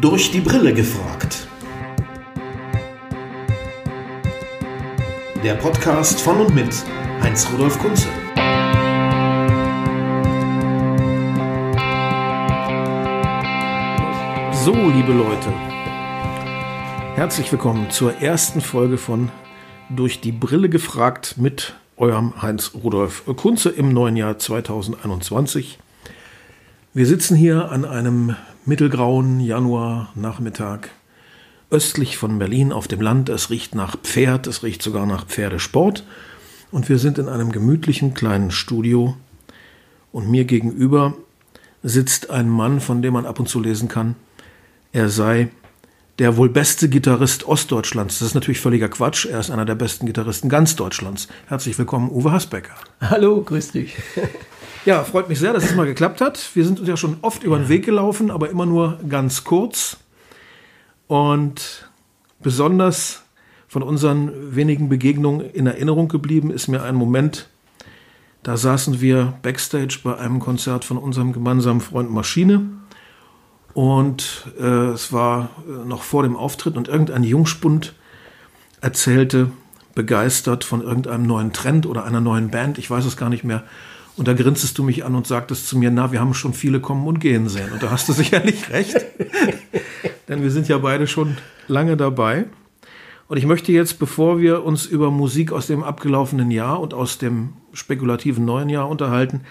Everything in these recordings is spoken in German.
Durch die Brille gefragt. Der Podcast von und mit Heinz-Rudolf Kunze. So, liebe Leute, herzlich willkommen zur ersten Folge von Durch die Brille gefragt mit eurem Heinz-Rudolf Kunze im neuen Jahr 2021. Wir sitzen hier an einem mittelgrauen Januarnachmittag östlich von Berlin auf dem Land. Es riecht nach Pferd, es riecht sogar nach Pferdesport. Und wir sind in einem gemütlichen kleinen Studio. Und mir gegenüber sitzt ein Mann, von dem man ab und zu lesen kann, er sei der wohl beste Gitarrist Ostdeutschlands. Das ist natürlich völliger Quatsch. Er ist einer der besten Gitarristen ganz Deutschlands. Herzlich willkommen, Uwe Hasbecker. Hallo, grüß dich. Ja, freut mich sehr, dass es mal geklappt hat. Wir sind uns ja schon oft über den Weg gelaufen, aber immer nur ganz kurz. Und besonders von unseren wenigen Begegnungen in Erinnerung geblieben ist mir ein Moment, da saßen wir backstage bei einem Konzert von unserem gemeinsamen Freund Maschine. Und äh, es war äh, noch vor dem Auftritt und irgendein Jungspund erzählte begeistert von irgendeinem neuen Trend oder einer neuen Band, ich weiß es gar nicht mehr. Und da grinstest du mich an und sagtest zu mir, na, wir haben schon viele kommen und gehen sehen. Und da hast du sicherlich recht. Denn wir sind ja beide schon lange dabei. Und ich möchte jetzt, bevor wir uns über Musik aus dem abgelaufenen Jahr und aus dem spekulativen neuen Jahr unterhalten,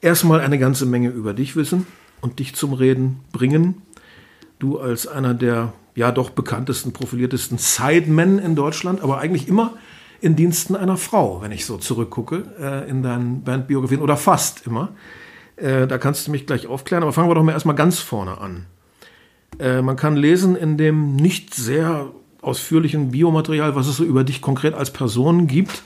erstmal eine ganze Menge über dich wissen und dich zum Reden bringen. Du als einer der ja doch bekanntesten, profiliertesten Sidemen in Deutschland, aber eigentlich immer in Diensten einer Frau, wenn ich so zurückgucke äh, in deinen Bandbiografien oder fast immer. Äh, da kannst du mich gleich aufklären, aber fangen wir doch mal erstmal ganz vorne an. Äh, man kann lesen in dem nicht sehr ausführlichen Biomaterial, was es so über dich konkret als Person gibt,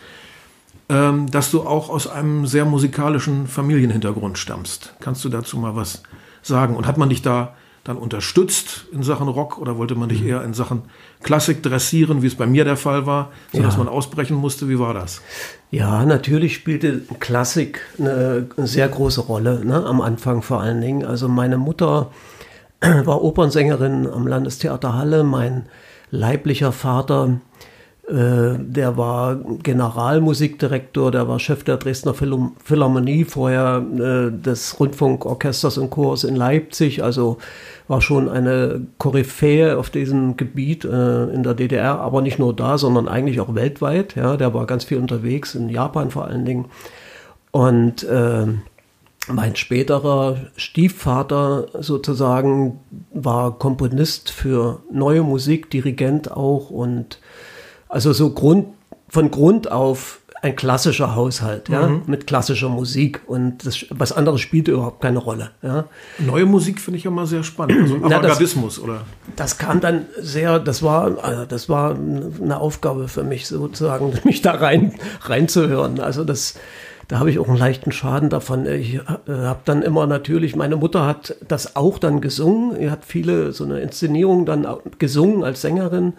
ähm, dass du auch aus einem sehr musikalischen Familienhintergrund stammst. Kannst du dazu mal was sagen? Und hat man dich da dann unterstützt in Sachen Rock oder wollte man dich mhm. eher in Sachen Klassik dressieren, wie es bei mir der Fall war, sodass ja. man ausbrechen musste? Wie war das? Ja, natürlich spielte Klassik eine, sehr große Rolle, ne? am Anfang vor allen Dingen. Also meine Mutter war Opernsängerin am Landestheater Halle, mein leiblicher Vater der war Generalmusikdirektor, der war Chef der Dresdner Philharmonie, vorher äh, des Rundfunkorchesters und Chors in Leipzig, also war schon eine Koryphäe auf diesem Gebiet äh, in der DDR, aber nicht nur da, sondern eigentlich auch weltweit. Ja, der war ganz viel unterwegs, in Japan vor allen Dingen. Und äh, mein späterer Stiefvater sozusagen war Komponist für neue Musik, Dirigent auch und also so Grund, von Grund auf ein klassischer Haushalt, ja, mhm. mit klassischer Musik und das, was anderes spielte überhaupt keine Rolle. Ja. Neue Musik finde ich immer sehr spannend, also Avantgardismus das, oder? Das kam dann sehr, das war, also das war eine Aufgabe für mich sozusagen, mich da rein reinzuhören. Also das, da habe ich auch einen leichten Schaden davon. Ich äh, habe dann immer natürlich, meine Mutter hat das auch dann gesungen, sie hat viele so eine Inszenierung dann gesungen als Sängerin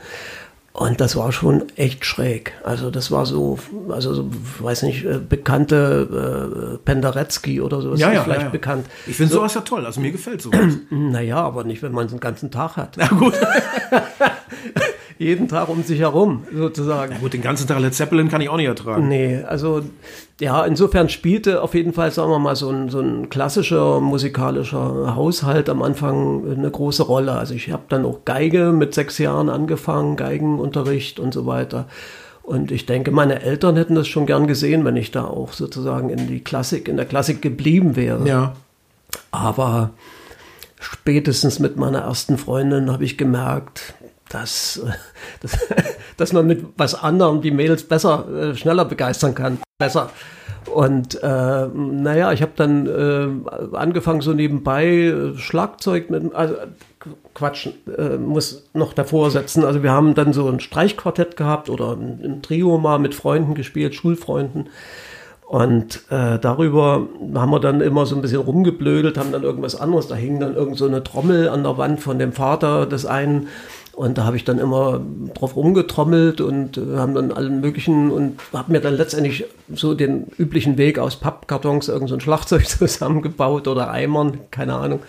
und das war schon echt schräg. Also das war so, also so, weiß nicht, äh, bekannte äh, Penderecki oder sowas ja, ja, vielleicht ja, ja. bekannt. Ich finde so, sowas ja toll. Also mir gefällt sowas. naja, aber nicht, wenn man es den ganzen Tag hat. Na gut. jeden Tag um sich herum, sozusagen. Ja gut, den ganzen Tag Led Zeppelin kann ich auch nicht ertragen. Nee, also ja, insofern spielte auf jeden Fall, sagen wir mal, so ein, so ein klassischer musikalischer Haushalt am Anfang eine große Rolle. Also ich habe dann auch Geige mit sechs Jahren angefangen, Geigenunterricht und so weiter. Und ich denke, meine Eltern hätten das schon gern gesehen, wenn ich da auch sozusagen in die Klassik, in der Klassik geblieben wäre. Ja. Aber spätestens mit meiner ersten Freundin habe ich gemerkt, dass, dass, dass man mit was anderem die Mädels besser, äh, schneller begeistern kann. Besser. Und äh, naja, ich habe dann äh, angefangen so nebenbei äh, Schlagzeug mit, also Quatsch, äh, muss noch davor setzen. Also wir haben dann so ein Streichquartett gehabt oder ein, ein Trio mal mit Freunden gespielt, Schulfreunden. Und äh, darüber haben wir dann immer so ein bisschen rumgeblödelt, haben dann irgendwas anderes. Da hing dann irgend so eine Trommel an der Wand von dem Vater des einen. Und da habe ich dann immer drauf rumgetrommelt und äh, haben dann allen möglichen und habe mir dann letztendlich so den üblichen Weg aus Pappkartons irgend so Schlagzeug zusammengebaut oder Eimern, keine Ahnung.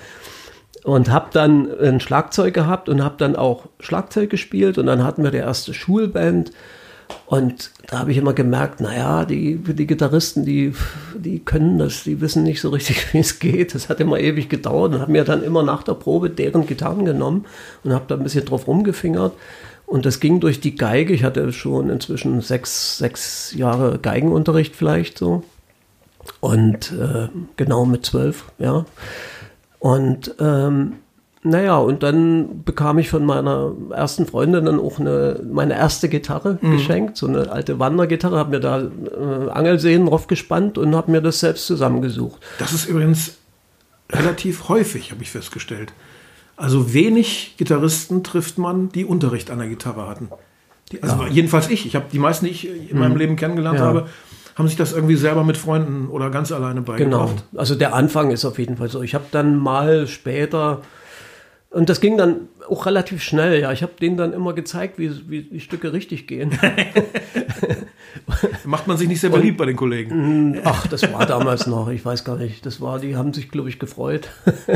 und habe dann ein Schlagzeug gehabt und habe dann auch Schlagzeug gespielt und dann hatten wir die erste Schulband und da habe ich immer gemerkt, naja, die, die Gitarristen, die, die können das, die wissen nicht so richtig, wie es geht. Das hat immer ewig gedauert und habe mir dann immer nach der Probe deren Gitarren genommen und habe da ein bisschen drauf rumgefingert. Und das ging durch die Geige. Ich hatte schon inzwischen sechs, sechs Jahre Geigenunterricht vielleicht so. Und äh, genau mit zwölf, ja. Und ähm, naja, und dann bekam ich von meiner ersten Freundin dann auch eine, meine erste Gitarre mhm. geschenkt, so eine alte Wandergitarre, habe mir da äh, Angelsehnen drauf gespannt und habe mir das selbst zusammengesucht. Das ist übrigens relativ häufig, habe ich festgestellt. Also wenig Gitarristen trifft man, die Unterricht an der Gitarre hatten. Die, also ja. jedenfalls ich. Ich habe die meisten, die ich in meinem mhm. Leben kennengelernt ja. habe, haben sich das irgendwie selber mit Freunden oder ganz alleine beigebracht. Genau. Also der Anfang ist auf jeden Fall so. Ich habe dann mal später und das ging dann auch relativ schnell, ja. Ich habe denen dann immer gezeigt, wie, wie die Stücke richtig gehen. Macht man sich nicht sehr beliebt bei den Kollegen? Mm, ach, das war damals noch, ich weiß gar nicht. Das war, die haben sich, glaube ich, gefreut.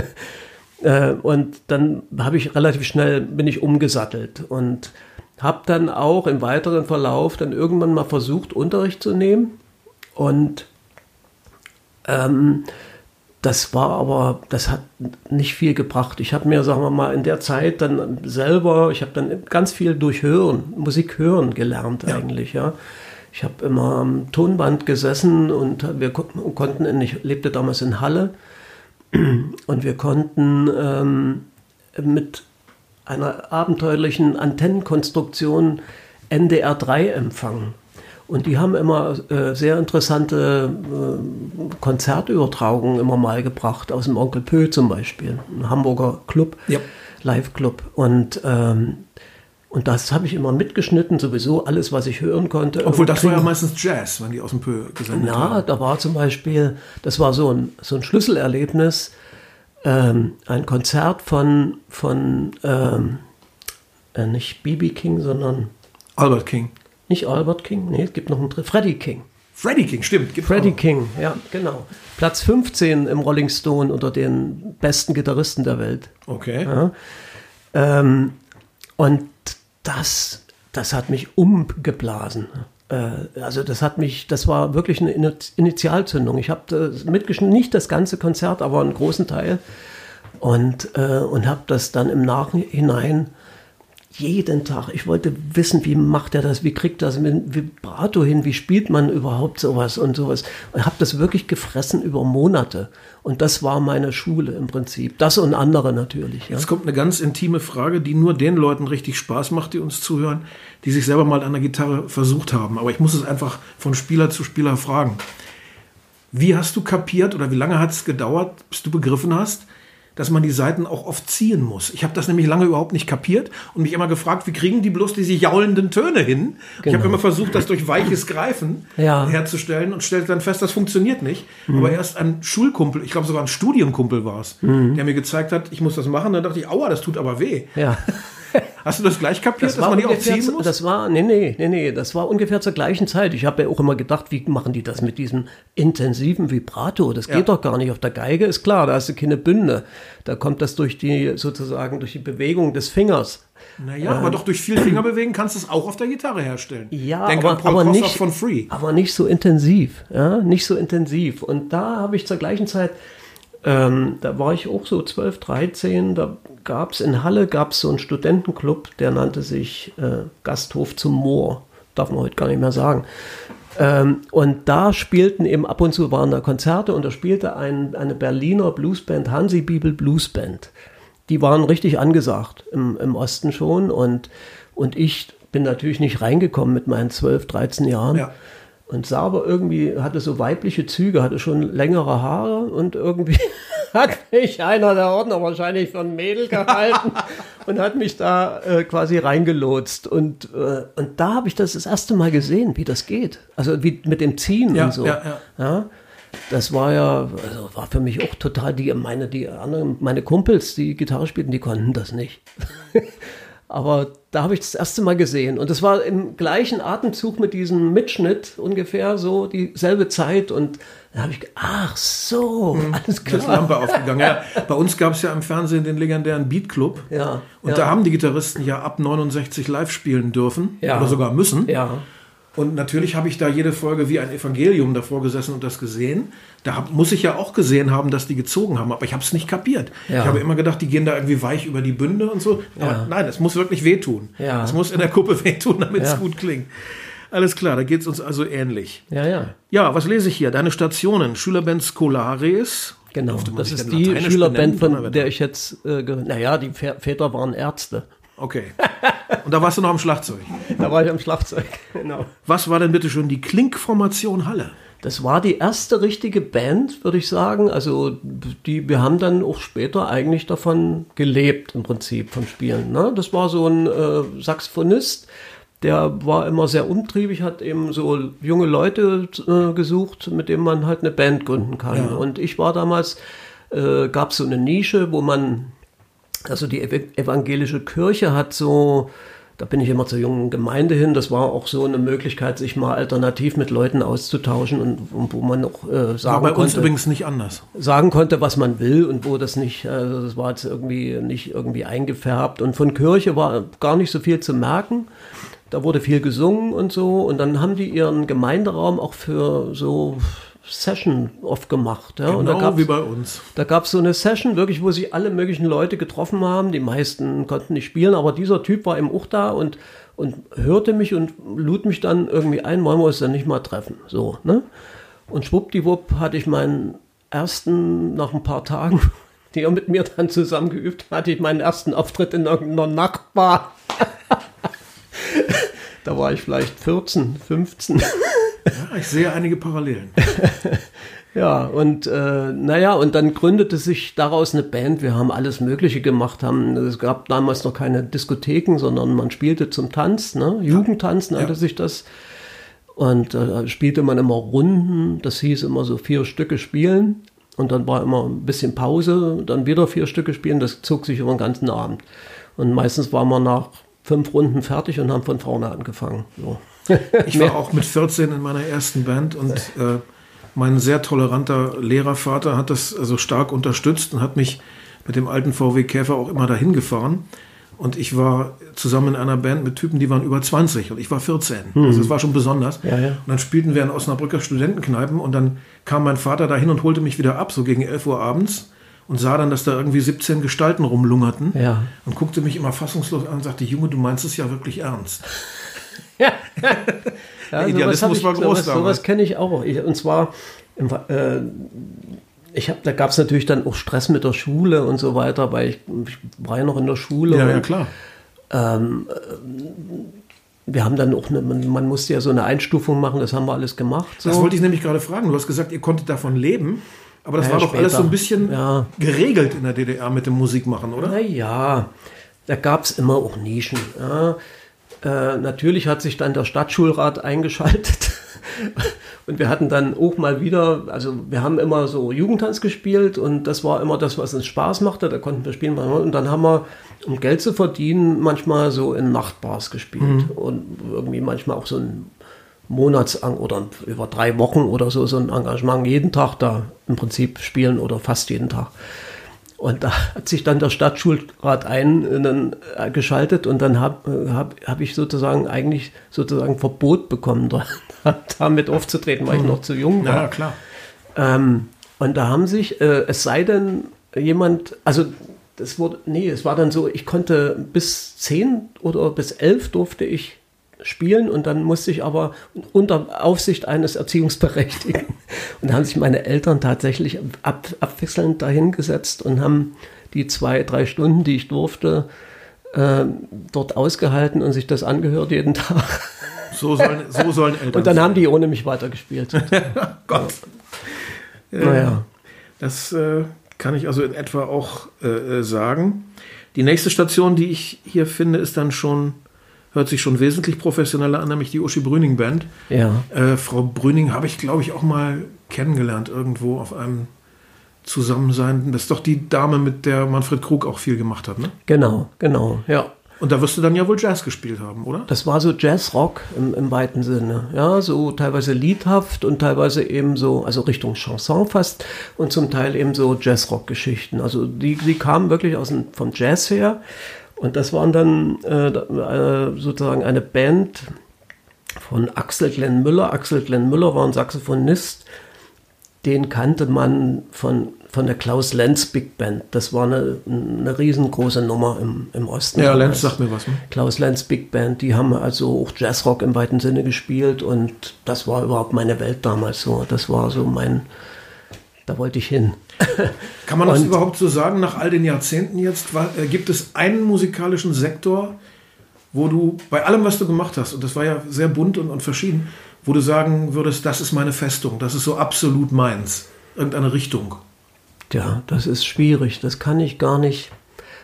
Äh, und dann habe ich relativ schnell, bin ich umgesattelt und habe dann auch im weiteren Verlauf dann irgendwann mal versucht, Unterricht zu nehmen. Und ähm, das war aber, das hat nicht viel gebracht. Ich habe mir, sagen wir mal, in der Zeit dann selber, ich habe dann ganz viel durch Hören, Musik hören gelernt ja. eigentlich, ja. Ich habe immer am Tonband gesessen und wir konnten, in, ich lebte damals in Halle und wir konnten ähm, mit einer abenteuerlichen Antennenkonstruktion NDR 3 empfangen. Und die haben immer äh, sehr interessante äh, Konzertübertragungen immer mal gebracht, aus dem Onkel Pö zum Beispiel, ein Hamburger Club, ja. Live-Club. Und, ähm, und das habe ich immer mitgeschnitten, sowieso alles, was ich hören konnte. Obwohl das war ja meistens Jazz, wenn die aus dem Pö gesendet haben. Ja, da war zum Beispiel, das war so ein, so ein Schlüsselerlebnis, ähm, ein Konzert von, von ähm, äh, nicht B.B. King, sondern Albert King. Nicht Albert King, nee, es gibt noch einen dritten. Freddie King. Freddie King, stimmt. Freddie auch. King, ja, genau. Platz 15 im Rolling Stone unter den besten Gitarristen der Welt. Okay. Ja. Ähm, und das, das hat mich umgeblasen. Äh, also das hat mich, das war wirklich eine Initialzündung. Ich habe mitgeschnitten, nicht das ganze Konzert, aber einen großen Teil. Und, äh, und habe das dann im Nachhinein jeden Tag. Ich wollte wissen, wie macht er das, wie kriegt das mit Vibrato hin, wie spielt man überhaupt sowas und sowas. Ich habe das wirklich gefressen über Monate. Und das war meine Schule im Prinzip. Das und andere natürlich. Ja. Jetzt kommt eine ganz intime Frage, die nur den Leuten richtig Spaß macht, die uns zuhören, die sich selber mal an der Gitarre versucht haben. Aber ich muss es einfach von Spieler zu Spieler fragen. Wie hast du kapiert oder wie lange hat es gedauert, bis du begriffen hast, dass man die Seiten auch oft ziehen muss. Ich habe das nämlich lange überhaupt nicht kapiert und mich immer gefragt, wie kriegen die bloß diese jaulenden Töne hin? Genau. Ich habe immer versucht, das durch weiches Greifen ja. herzustellen und stellte dann fest, das funktioniert nicht. Mhm. Aber erst ein Schulkumpel, ich glaube sogar ein Studienkumpel war es, mhm. der mir gezeigt hat, ich muss das machen. Dann dachte ich, aua, das tut aber weh. Ja. Hast du das gleich kapiert, das dass man die auch ziehen muss? Das war, nee, nee, nee, nee, das war ungefähr zur gleichen Zeit. Ich habe ja auch immer gedacht, wie machen die das mit diesem intensiven Vibrato? Das geht ja. doch gar nicht. Auf der Geige ist klar, da hast du keine Bünde. Da kommt das durch die, sozusagen, durch die Bewegung des Fingers. Naja, ähm, aber doch durch viel Fingerbewegen kannst du es auch auf der Gitarre herstellen. Ja, Denk aber, aber nicht, von Free. aber nicht so intensiv. Ja, nicht so intensiv. Und da habe ich zur gleichen Zeit ähm, da war ich auch so 12, 13, da gab es in Halle gab's so einen Studentenclub, der nannte sich äh, Gasthof zum Moor. Darf man heute gar nicht mehr sagen. Ähm, und da spielten eben ab und zu waren da Konzerte und da spielte ein, eine Berliner Bluesband, Hansi Bibel Bluesband. Die waren richtig angesagt im, im Osten schon und, und ich bin natürlich nicht reingekommen mit meinen 12, 13 Jahren. Ja. Und sah aber irgendwie, hatte so weibliche Züge, hatte schon längere Haare und irgendwie hat mich einer der Ordner wahrscheinlich für ein Mädel gehalten und hat mich da äh, quasi reingelotst. Und, äh, und da habe ich das das erste Mal gesehen, wie das geht. Also wie mit dem Ziehen ja, und so. Ja, ja. ja, das war ja, also war für mich auch total, die, meine, die anderen, meine Kumpels, die Gitarre spielten, die konnten das nicht. Aber da habe ich das erste Mal gesehen. Und das war im gleichen Atemzug mit diesem Mitschnitt ungefähr so dieselbe Zeit. Und da habe ich, ach so, Mhm. alles klar. Lampe aufgegangen. Ja, bei uns gab es ja im Fernsehen den legendären Beat Club. Ja, Und ja. da haben die Gitarristen ja ab 69 live spielen dürfen. Ja. Oder sogar müssen. Ja, Und natürlich habe ich da jede Folge wie ein Evangelium davor gesessen und das gesehen. Da hab, muss ich ja auch gesehen haben, dass die gezogen haben, aber ich habe es nicht kapiert. Ja. Ich habe immer gedacht, die gehen da irgendwie weich über die Bünde und so. Aber Ja. nein, es muss wirklich wehtun. Ja. Es muss in der Kuppe wehtun, damit es gut klingt. Alles klar, da geht es uns also ähnlich. ja, ja. Ja, was lese ich hier? Deine Stationen, Schülerband Scolares. Genau, das ist die Schülerband, von der ich jetzt, äh, ge- naja, die Vä- Väter waren Ärzte. Okay. Und da warst du noch am Schlagzeug. Da war ich am Schlagzeug, genau. Was war denn bitte schon die Klinkformation Halle? Das war die erste richtige Band, würde ich sagen. Also die, wir haben dann auch später eigentlich davon gelebt, im Prinzip, vom Spielen. Ne? Das war so ein äh, Saxophonist, der war immer sehr umtriebig, hat eben so junge Leute äh, gesucht, mit denen man halt eine Band gründen kann. Ja. Und ich war damals, äh, gab es so eine Nische, wo man, also die ev evangelische Kirche hat so, da bin ich immer zur jungen Gemeinde hin, das war auch so eine Möglichkeit, sich mal alternativ mit Leuten auszutauschen und, und wo man noch äh, War sagen, bei uns konnte, übrigens nicht anders. sagen konnte, was man will und wo das nicht, also das war jetzt irgendwie nicht irgendwie eingefärbt. Und von Kirche war gar nicht so viel zu merken. Da wurde viel gesungen und so. Und dann haben die ihren Gemeinderaum auch für so Session oft gemacht. Ja? und da Genau gab's- wie bei uns. da gab es so eine Session, wirklich, wo sich alle möglichen Leute getroffen haben. Die meisten konnten nicht spielen, aber dieser Typ war eben auch da und, und hörte mich und lud mich dann irgendwie ein, wollen wir uns dann nicht mal treffen. So, ne? Und schwuppdiwupp hatte ich meinen ersten, nach ein paar Tagen, die er mit mir dann zusammen geübt hat, hatte ich meinen ersten Auftritt in irgendeiner Nachtbar. da war ich vielleicht 14, 15. Ja, ich sehe einige Parallelen. Ja, und äh, naja, und dann gründete sich daraus eine Band. Wir haben alles Mögliche gemacht. Haben, es gab damals noch keine Diskotheken, sondern man spielte zum Tanz, ne? Jugendtanz nannte Ja. sich das. Und äh, spielte man immer Runden. Das hieß immer so vier Stücke spielen. Und dann war immer ein bisschen Pause, dann wieder vier Stücke spielen. Das zog sich über den ganzen Abend. Und meistens waren wir nach fünf Runden fertig und haben von vorne angefangen. So. Ich war auch mit 14 in meiner ersten Band und äh, mein sehr toleranter Lehrervater hat das also stark unterstützt und hat mich mit dem alten VW Käfer auch immer dahin gefahren. Und ich war zusammen in einer Band mit Typen, die waren über 20 und ich war 14. Also das war schon besonders. Ja, ja. Und dann spielten wir in Osnabrücker Studentenkneipen und dann kam mein Vater dahin und holte mich wieder ab, so gegen 11 Uhr abends und sah dann, dass da irgendwie 17 Gestalten rumlungerten Ja. und guckte mich immer fassungslos an und sagte, Junge, du meinst es ja wirklich ernst. Ja, Der Idealismus ich, war groß sowas, damals. sowas kenne ich auch. Ich, und zwar, äh, ich hab, da gab es natürlich dann auch Stress mit der Schule und so weiter, weil ich, ich war ja noch in der Schule. Ja, ja, und, klar. Wir haben dann auch, eine, man, man musste ja so eine Einstufung machen, das haben wir alles gemacht. So. Das wollte ich nämlich gerade fragen. Du hast gesagt, ihr konntet davon leben, aber das Ja, war doch später. alles so ein bisschen Ja. geregelt in der DDR mit dem Musikmachen, oder? Naja, da gab es immer auch Nischen. Ja. Äh, natürlich hat sich dann der Stadtschulrat eingeschaltet. Und wir hatten dann auch mal wieder, also wir haben immer so Jugendtanz gespielt und das war immer das, was uns Spaß machte. Da konnten wir spielen. Und dann haben wir, um Geld zu verdienen, manchmal so in Nachtbars gespielt. Und irgendwie manchmal auch so ein Monatsang oder über drei Wochen oder so, so ein Engagement jeden Tag da im Prinzip spielen oder fast jeden Tag. Und da hat sich dann der Stadtschulrat eingeschaltet und dann habe hab, hab ich sozusagen eigentlich sozusagen Verbot bekommen, da, damit aufzutreten, weil ich noch zu jung war. Ja, klar. Ähm, und da haben sich, äh, es sei denn, jemand, also das wurde, nee, es war dann so, ich konnte bis zehn oder bis elf durfte ich spielen und dann musste ich aber unter Aufsicht eines Erziehungsberechtigten. Und da haben sich meine Eltern tatsächlich ab, abwechselnd dahingesetzt und haben die zwei, drei Stunden, die ich durfte, äh, dort ausgehalten und sich das angehört jeden Tag. So sollen, so sollen Eltern Und dann haben die ohne mich weitergespielt. Gott. Naja. Das äh, kann ich also in etwa auch äh, äh, sagen. Die nächste Station, die ich hier finde, ist dann schon, hört sich schon wesentlich professioneller an, nämlich die Uschi Brüning Band. Ja. Äh, Frau Brüning habe ich, glaube ich, auch mal kennengelernt irgendwo auf einem Zusammensein. Das ist doch die Dame, mit der Manfred Krug auch viel gemacht hat, ne? Genau, genau, ja. Und da wirst du dann ja wohl Jazz gespielt haben, oder? Das war so Jazzrock im, im weiten Sinne. Ja, so teilweise liedhaft und teilweise eben so, also Richtung Chanson fast und zum Teil eben so Jazzrock-Geschichten. Also die, die kamen wirklich aus dem, vom Jazz her. Und das waren dann äh, äh, sozusagen eine Band von Axel Glenn Müller. Axel Glenn Müller war ein Saxophonist, den kannte man von von der Klaus Lenz Big Band. Das war eine, eine riesengroße Nummer im, im Osten. Ja, Lenz sagt mir was. Ne? Klaus Lenz Big Band, die haben also auch Jazzrock im weiten Sinne gespielt und das war überhaupt meine Welt damals so. Das war so mein, da wollte ich hin. Kann man das und, überhaupt so sagen, nach all den Jahrzehnten jetzt? War, äh, gibt es einen musikalischen Sektor, wo du bei allem, was du gemacht hast, und das war ja sehr bunt und, und verschieden, wo du sagen würdest, das ist meine Festung, das ist so absolut meins, irgendeine Richtung? Ja, das ist schwierig. Das kann ich gar nicht.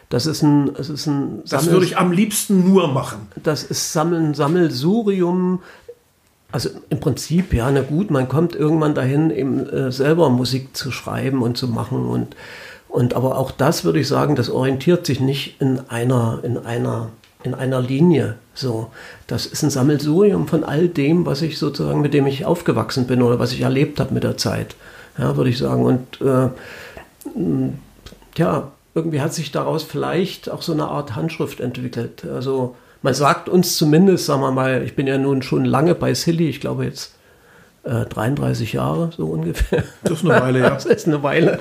Das ist ein, es ist ein. Das würde ich am liebsten nur machen. Das ist Sammeln, Sammelsurium. Also im Prinzip, ja, na gut, man kommt irgendwann dahin, eben äh, selber Musik zu schreiben und zu machen und, und aber auch das würde ich sagen, das orientiert sich nicht in einer, in einer, in einer Linie. So, das ist ein Sammelsurium von all dem, was ich sozusagen, mit dem ich aufgewachsen bin oder was ich erlebt habe mit der Zeit. Ja, würde ich sagen. Und äh, ja, irgendwie hat sich daraus vielleicht auch so eine Art Handschrift entwickelt. Also man sagt uns zumindest, sagen wir mal, ich bin ja nun schon lange bei Silly, ich glaube jetzt äh, 33 Jahre so ungefähr. Das ist eine Weile, ja. Das ist eine Weile.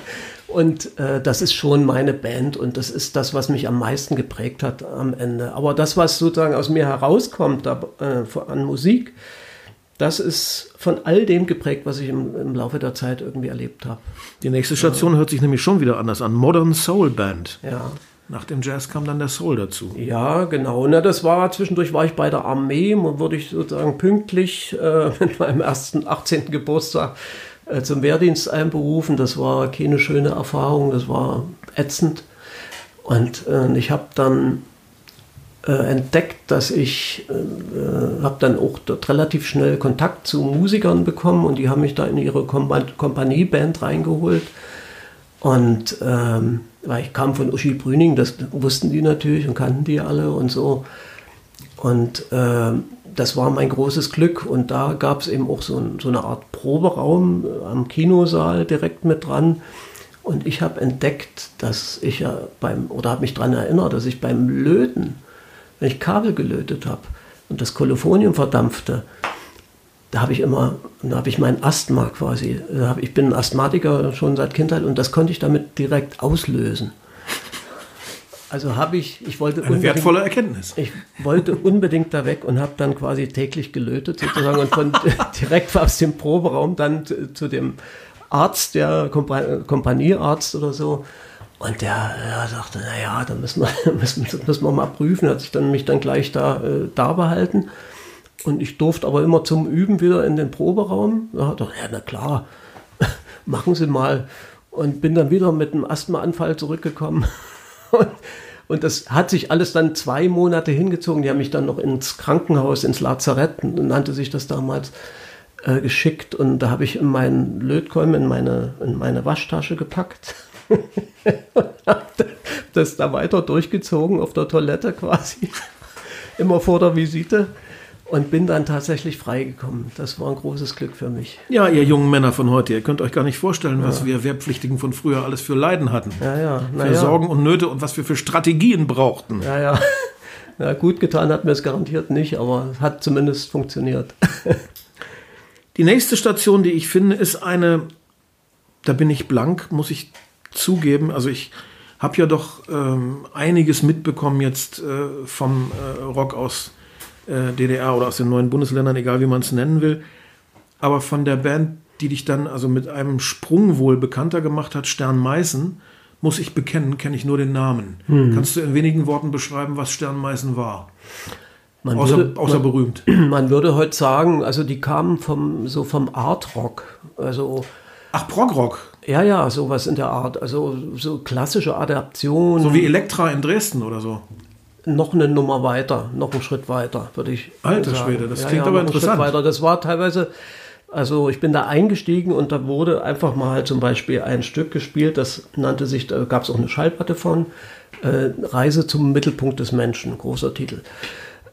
Und äh, das ist schon meine Band und das ist das, was mich am meisten geprägt hat am Ende. Aber das, was sozusagen aus mir herauskommt da, äh, an Musik, das ist von all dem geprägt, was ich im, im Laufe der Zeit irgendwie erlebt habe. Die nächste Station ja. hört sich nämlich schon wieder anders an. Modern Soul Band. Ja. Nach dem Jazz kam dann der Soul dazu. Ja, genau. Na, das war zwischendurch war ich bei der Armee und wurde ich sozusagen pünktlich äh, mit meinem ersten 18. Geburtstag äh, zum Wehrdienst einberufen. Das war keine schöne Erfahrung, das war ätzend. Und äh, ich habe dann äh, entdeckt, dass ich äh, habe dann auch dort relativ schnell Kontakt zu Musikern bekommen und die haben mich da in ihre Kompa Kompanieband reingeholt. Und ähm, weil ich kam von Uschi Brüning, das wussten die natürlich und kannten die alle und so. Und äh, das war mein großes Glück. Und da gab es eben auch so, so, eine Art Proberaum äh, am Kinosaal direkt mit dran. Und ich habe entdeckt, dass ich ja beim, oder habe mich daran erinnert, dass ich beim Löten wenn ich Kabel gelötet habe und das Kolophonium verdampfte, da habe ich immer, da habe ich mein Asthma quasi. Ich bin ein Asthmatiker schon seit Kindheit und das konnte ich damit direkt auslösen. Also habe ich, ich wollte eine wertvolle Erkenntnis. Ich wollte unbedingt da weg und habe dann quasi täglich gelötet sozusagen und von direkt aus dem Proberaum dann zu, zu dem Arzt, der Kompaniearzt oder so, und der, der sagte, naja, da müssen wir, müssen, müssen wir mal prüfen. Hat sich dann mich dann gleich da, äh, da behalten. Und ich durfte aber immer zum Üben wieder in den Proberaum. Da dachte ja, na klar, machen Sie mal. Und bin dann wieder mit einem Asthmaanfall zurückgekommen. Und, und das hat sich alles dann zwei Monate hingezogen. Die haben mich dann noch ins Krankenhaus, ins Lazarett, nannte sich das damals, äh, geschickt. Und da habe ich in meinen Lötkolben in meine, in meine Waschtasche gepackt das da weiter durchgezogen auf der Toilette quasi, immer vor der Visite und bin dann tatsächlich freigekommen. Das war ein großes Glück für mich. Ja, ihr jungen Männer von heute, ihr könnt euch gar nicht vorstellen, was wir Wehrpflichtigen von früher alles für Leiden hatten. Ja, ja. Na für ja. Sorgen und Nöte und was wir für Strategien brauchten. Ja, ja. ja gut getan hat mir es garantiert nicht, aber es hat zumindest funktioniert. Die nächste Station, die ich finde, ist eine, da bin ich blank, muss ich zugeben. Also ich habe ja doch ähm, einiges mitbekommen jetzt äh, vom äh, Rock aus DDR oder aus den neuen Bundesländern, egal wie man es nennen will. Aber von der Band, die dich dann also mit einem Sprung wohl bekannter gemacht hat, Stern Meißen, muss ich bekennen, kenne ich nur den Namen. Hm. Kannst du in wenigen Worten beschreiben, was Stern Meißen war? Man außer, würde, außer man, berühmt. Man würde heute sagen, also die kamen vom, so vom Art Rock. Also Ach, Progrock. Ja, ja, sowas in der Art. Also so klassische Adaption. So wie Elektra in Dresden oder so. Noch eine Nummer weiter, noch einen Schritt weiter, würde ich Alter sagen. Schwede, das klingt ja, aber interessant. Weiter. Das war teilweise Also ich bin da eingestiegen und da wurde einfach mal zum Beispiel ein Stück gespielt, das nannte sich, da gab es auch eine Schallplatte von, äh, Reise zum Mittelpunkt des Menschen, großer Titel.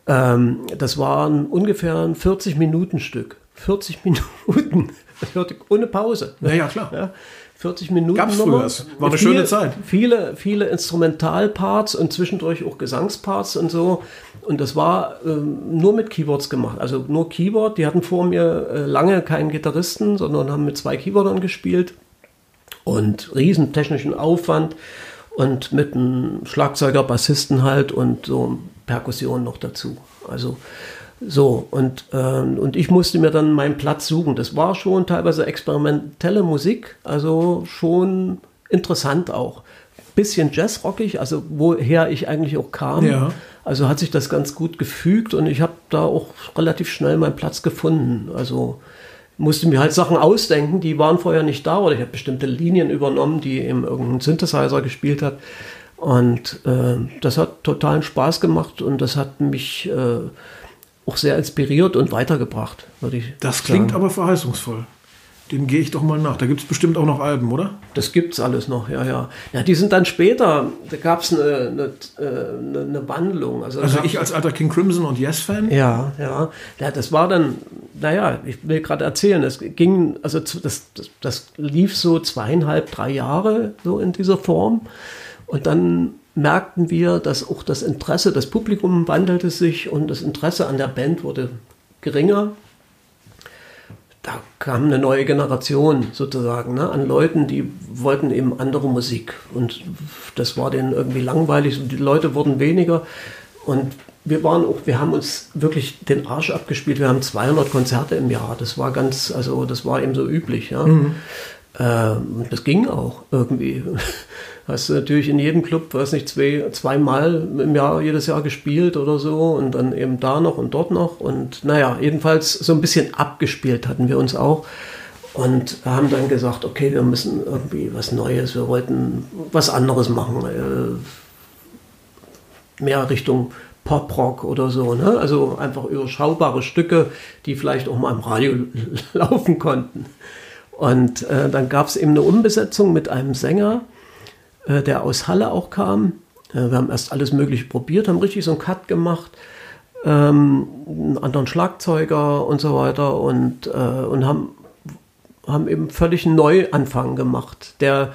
Ähm, das war ein ungefähr ein 40-Minuten-Stück. 40 Minuten, ohne Pause. Naja, klar. Ja, 40 Minuten. Gab's früher. War eine viele, schöne Zeit. Viele, viele Instrumentalparts und zwischendurch auch Gesangsparts und so. Und das war ähm, nur mit Keyboards gemacht. Also nur Keyboard. Die hatten vor mir äh, lange keinen Gitarristen, sondern haben mit zwei Keyboardern gespielt. Und riesen technischen Aufwand. Und mit einem Schlagzeuger, Bassisten halt und so Perkussion noch dazu. Also so, und, ähm, und ich musste mir dann meinen Platz suchen. Das war schon teilweise experimentelle Musik, also schon interessant auch. Bisschen jazzrockig, also woher ich eigentlich auch kam. Ja. Also hat sich das ganz gut gefügt und ich habe da auch relativ schnell meinen Platz gefunden. Also musste mir halt Sachen ausdenken, die waren vorher nicht da oder ich habe bestimmte Linien übernommen, die eben irgendein Synthesizer gespielt hat. Und äh, das hat totalen Spaß gemacht und das hat mich äh, auch sehr inspiriert und weitergebracht, würde ich Das sagen. klingt aber verheißungsvoll. Dem gehe ich doch mal nach. Da gibt es bestimmt auch noch Alben, oder? Das gibt's alles noch, ja, ja. Ja, die sind dann später, da gab es eine, eine, eine, eine Wandlung. Also, Also ich als alter King Crimson und Yes-Fan. Ja, ja. Ja, das war dann, naja, ich will gerade erzählen, es ging, also zu- das, das, das lief so zweieinhalb, drei Jahre so in dieser Form. Und dann merkten wir, dass auch das Interesse, das Publikum wandelte sich und das Interesse an der Band wurde geringer. Da kam eine neue Generation sozusagen ne, an Leuten, die wollten eben andere Musik. Und das war denen irgendwie langweilig und die Leute wurden weniger. Und wir waren auch, wir haben uns wirklich den Arsch abgespielt. Wir haben 200 Konzerte im Jahr. Das war ganz, also das war eben so üblich. Ja. Ähm, das ging auch irgendwie. Hast du natürlich in jedem Club, weiß nicht, zwei, zweimal im Jahr, jedes Jahr gespielt oder so und dann eben da noch und dort noch. Und naja, jedenfalls so ein bisschen abgespielt hatten wir uns auch. Und haben dann gesagt, okay, wir müssen irgendwie was Neues, wir wollten was anderes machen. Äh, mehr Richtung Pop-Rock oder so. Ne? Also einfach überschaubare Stücke, die vielleicht auch mal im Radio laufen konnten. Und äh, dann gab es eben eine Umbesetzung mit einem Sänger, äh, der aus Halle auch kam. Äh, wir haben erst alles Mögliche probiert, haben richtig so einen Cut gemacht, ähm, einen anderen Schlagzeuger und so weiter und, äh, und haben, haben eben völlig einen Neuanfang gemacht, der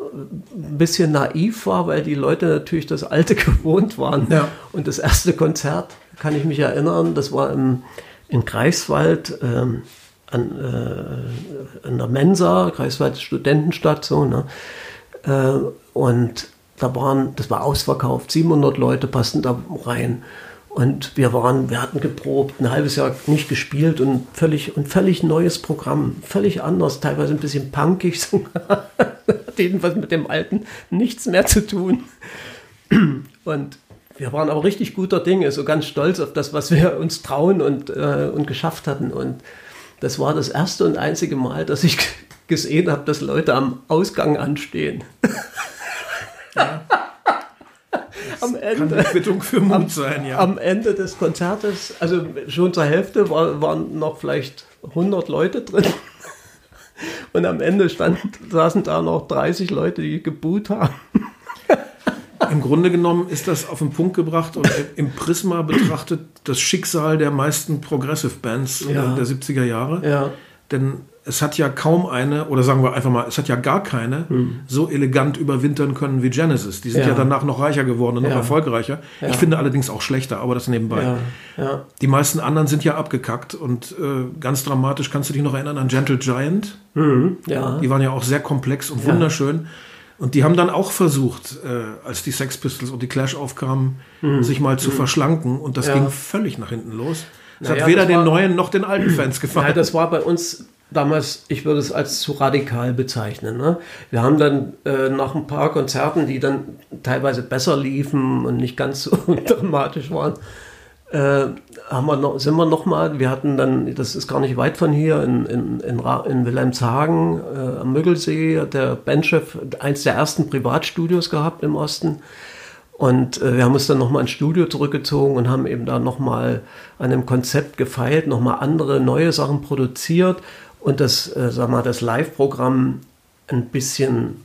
ein bisschen naiv war, weil die Leute natürlich das Alte gewohnt waren. Ja. Und das erste Konzert, kann ich mich erinnern, das war im, in Greifswald ähm, an, äh, an der Mensa, Greifswald Studentenstadt, so, ne? Äh, und da waren, das war ausverkauft, 700 Leute passten da rein. Und wir waren, wir hatten geprobt, ein halbes Jahr nicht gespielt und völlig, und völlig neues Programm, völlig anders, teilweise ein bisschen punkig, hat jedenfalls mit dem Alten nichts mehr zu tun. Und wir waren aber richtig guter Dinge, so ganz stolz auf das, was wir uns trauen und, äh, und geschafft hatten. Und das war das erste und einzige Mal, dass ich gesehen habe, dass Leute am Ausgang anstehen. am Kann Ende. Quittung für Mut sein, ja. Am Ende des Konzertes, also schon zur Hälfte, war, waren noch vielleicht 100 Leute drin. Und am Ende stand, saßen da noch 30 Leute, die geboot haben. Im Grunde genommen ist das auf den Punkt gebracht und im Prisma betrachtet das Schicksal der meisten Progressive Bands Ja. der 70er Jahre. Ja. Denn es hat ja kaum eine, oder sagen wir einfach mal, es hat ja gar keine so elegant überwintern können wie Genesis. Die sind ja, Hm. Ja. danach noch reicher geworden und noch Ja. erfolgreicher. Ja. Ich finde allerdings auch schlechter, aber das nebenbei. Die meisten anderen sind ja abgekackt und äh, ganz dramatisch kannst du dich noch erinnern an Gentle Giant. ja. Die waren ja auch sehr komplex und wunderschön. Und die haben dann auch versucht, äh, als die Sex Pistols und die Clash aufkamen, sich mal zu verschlanken. Und das ging völlig nach hinten los. Es Naja, hat weder das den war- neuen noch den alten Fans gefallen. Ja, das war bei uns damals, ich würde es als zu radikal bezeichnen. Ne? Wir haben dann äh, nach ein paar Konzerten, die dann teilweise besser liefen und nicht ganz so dramatisch waren, äh, haben wir noch, sind wir noch mal, wir hatten dann, das ist gar nicht weit von hier, in, in, in, in Wilhelmshagen äh, am Müggelsee, hat der Bandchef eins der ersten Privatstudios gehabt im Osten. Und äh, wir haben uns dann nochmal ins Studio zurückgezogen und haben eben da nochmal an einem Konzept gefeilt, nochmal andere neue Sachen produziert und das, äh, sag mal, das Live-Programm ein bisschen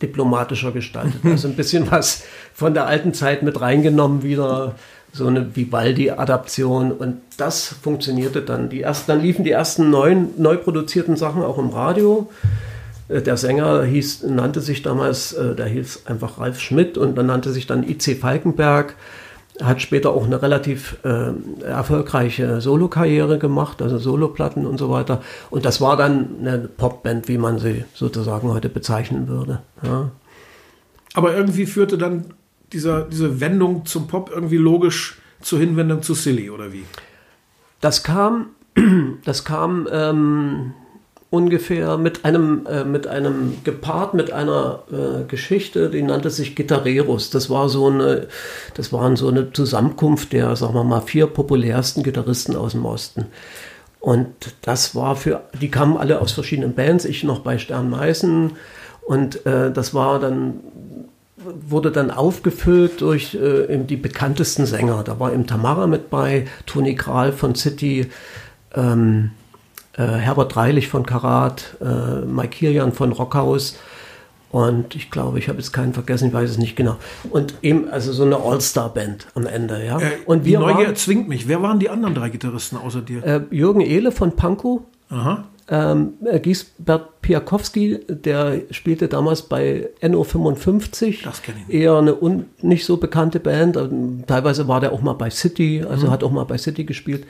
diplomatischer gestaltet. Also ein bisschen was von der alten Zeit mit reingenommen, wieder so eine Vivaldi-Adaption. Und das funktionierte dann. Die ersten, dann liefen die ersten neuen, neu produzierten Sachen auch im Radio. Äh, der Sänger hieß, nannte sich damals, äh, der hieß einfach Ralf Schmidt und dann nannte sich dann IC Falkenberg. Hat später auch eine relativ äh, erfolgreiche Solokarriere gemacht, also Soloplatten und so weiter. Und das war dann eine Popband, wie man sie sozusagen heute bezeichnen würde. Ja. Aber irgendwie führte dann dieser, diese Wendung zum Pop irgendwie logisch zur Hinwendung zu Silly, oder wie? Das kam, das kam ähm, ungefähr mit einem, äh, mit einem gepaart mit einer äh, Geschichte, die nannte sich Gitarreros. Das war so eine, das waren so eine Zusammenkunft der, sagen wir mal, vier populärsten Gitarristen aus dem Osten. Und das war für, die kamen alle aus verschiedenen Bands, ich noch bei Stern Meißen. Und äh, das war dann, wurde dann aufgefüllt durch äh, die bekanntesten Sänger. Da war eben Tamara mit bei, Toni Kral von City, ähm, äh, Herbert Dreilich von Karat, äh, Mike Kirian von Rockhaus und ich glaube, ich habe jetzt keinen vergessen, ich weiß es nicht genau. Und eben, also so eine All-Star-Band am Ende, ja. Äh, und wir die Neugier waren, zwingt mich. Wer waren die anderen drei Gitarristen außer dir? Äh, Jürgen Ehle von Pankow. Aha. Ähm, äh, Giesbert Piakowski, der spielte damals bei NO55. Das kenne ich. Eher eine un, nicht so bekannte Band. Teilweise war der auch mal bei City, also mhm. hat auch mal bei City gespielt.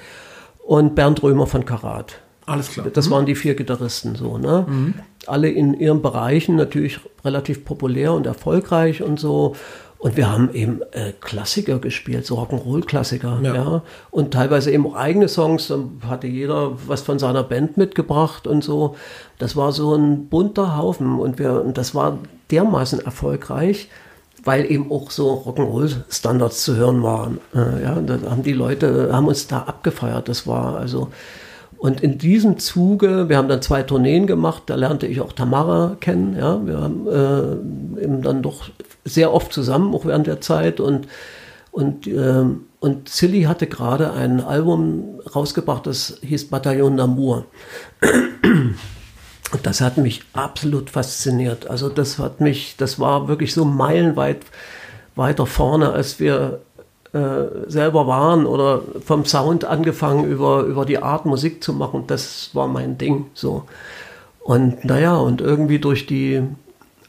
Und Bernd Römer von Karat. Alles klar. Das mhm. waren die vier Gitarristen so, ne? Mhm. Alle in ihren Bereichen natürlich relativ populär und erfolgreich und so. Und wir haben eben äh, Klassiker gespielt, so Rock'n'Roll-Klassiker, ja. ja. Und teilweise eben auch eigene Songs. Da hatte jeder was von seiner Band mitgebracht und so. Das war so ein bunter Haufen und wir, und das war dermaßen erfolgreich, weil eben auch so Rock'n'Roll-Standards zu hören waren. Äh, ja, da haben die Leute, haben uns da abgefeiert. Das war also, und in diesem Zuge, wir haben dann zwei Tourneen gemacht, da lernte ich auch Tamara kennen. Ja, wir haben äh, eben dann doch sehr oft zusammen, auch während der Zeit. Und, und, äh, und Silly hatte gerade ein Album rausgebracht, das hieß Bataillon d'Amour. Und das hat mich absolut fasziniert. Also das hat mich, das war wirklich so meilenweit weiter vorne, als wir äh, selber waren oder vom Sound angefangen über, über die Art Musik zu machen. Das war mein Ding so. Und naja, und irgendwie durch die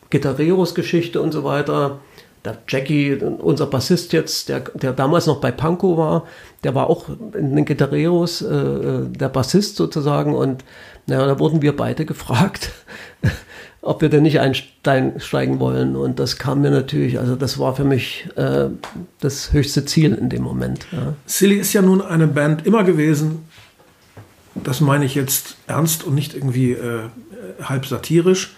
Gitarreros-Geschichte und so weiter, der Jackie, unser Bassist jetzt, der, der damals noch bei Panko war, der war auch in den Gitarreros, äh, äh der Bassist sozusagen. Und naja, da wurden wir beide gefragt, ob wir denn nicht einsteigen wollen. Und das kam mir natürlich, also das war für mich äh, das höchste Ziel in dem Moment. Ja. Silly ist ja nun eine Band immer gewesen, das meine ich jetzt ernst und nicht irgendwie äh, halb satirisch,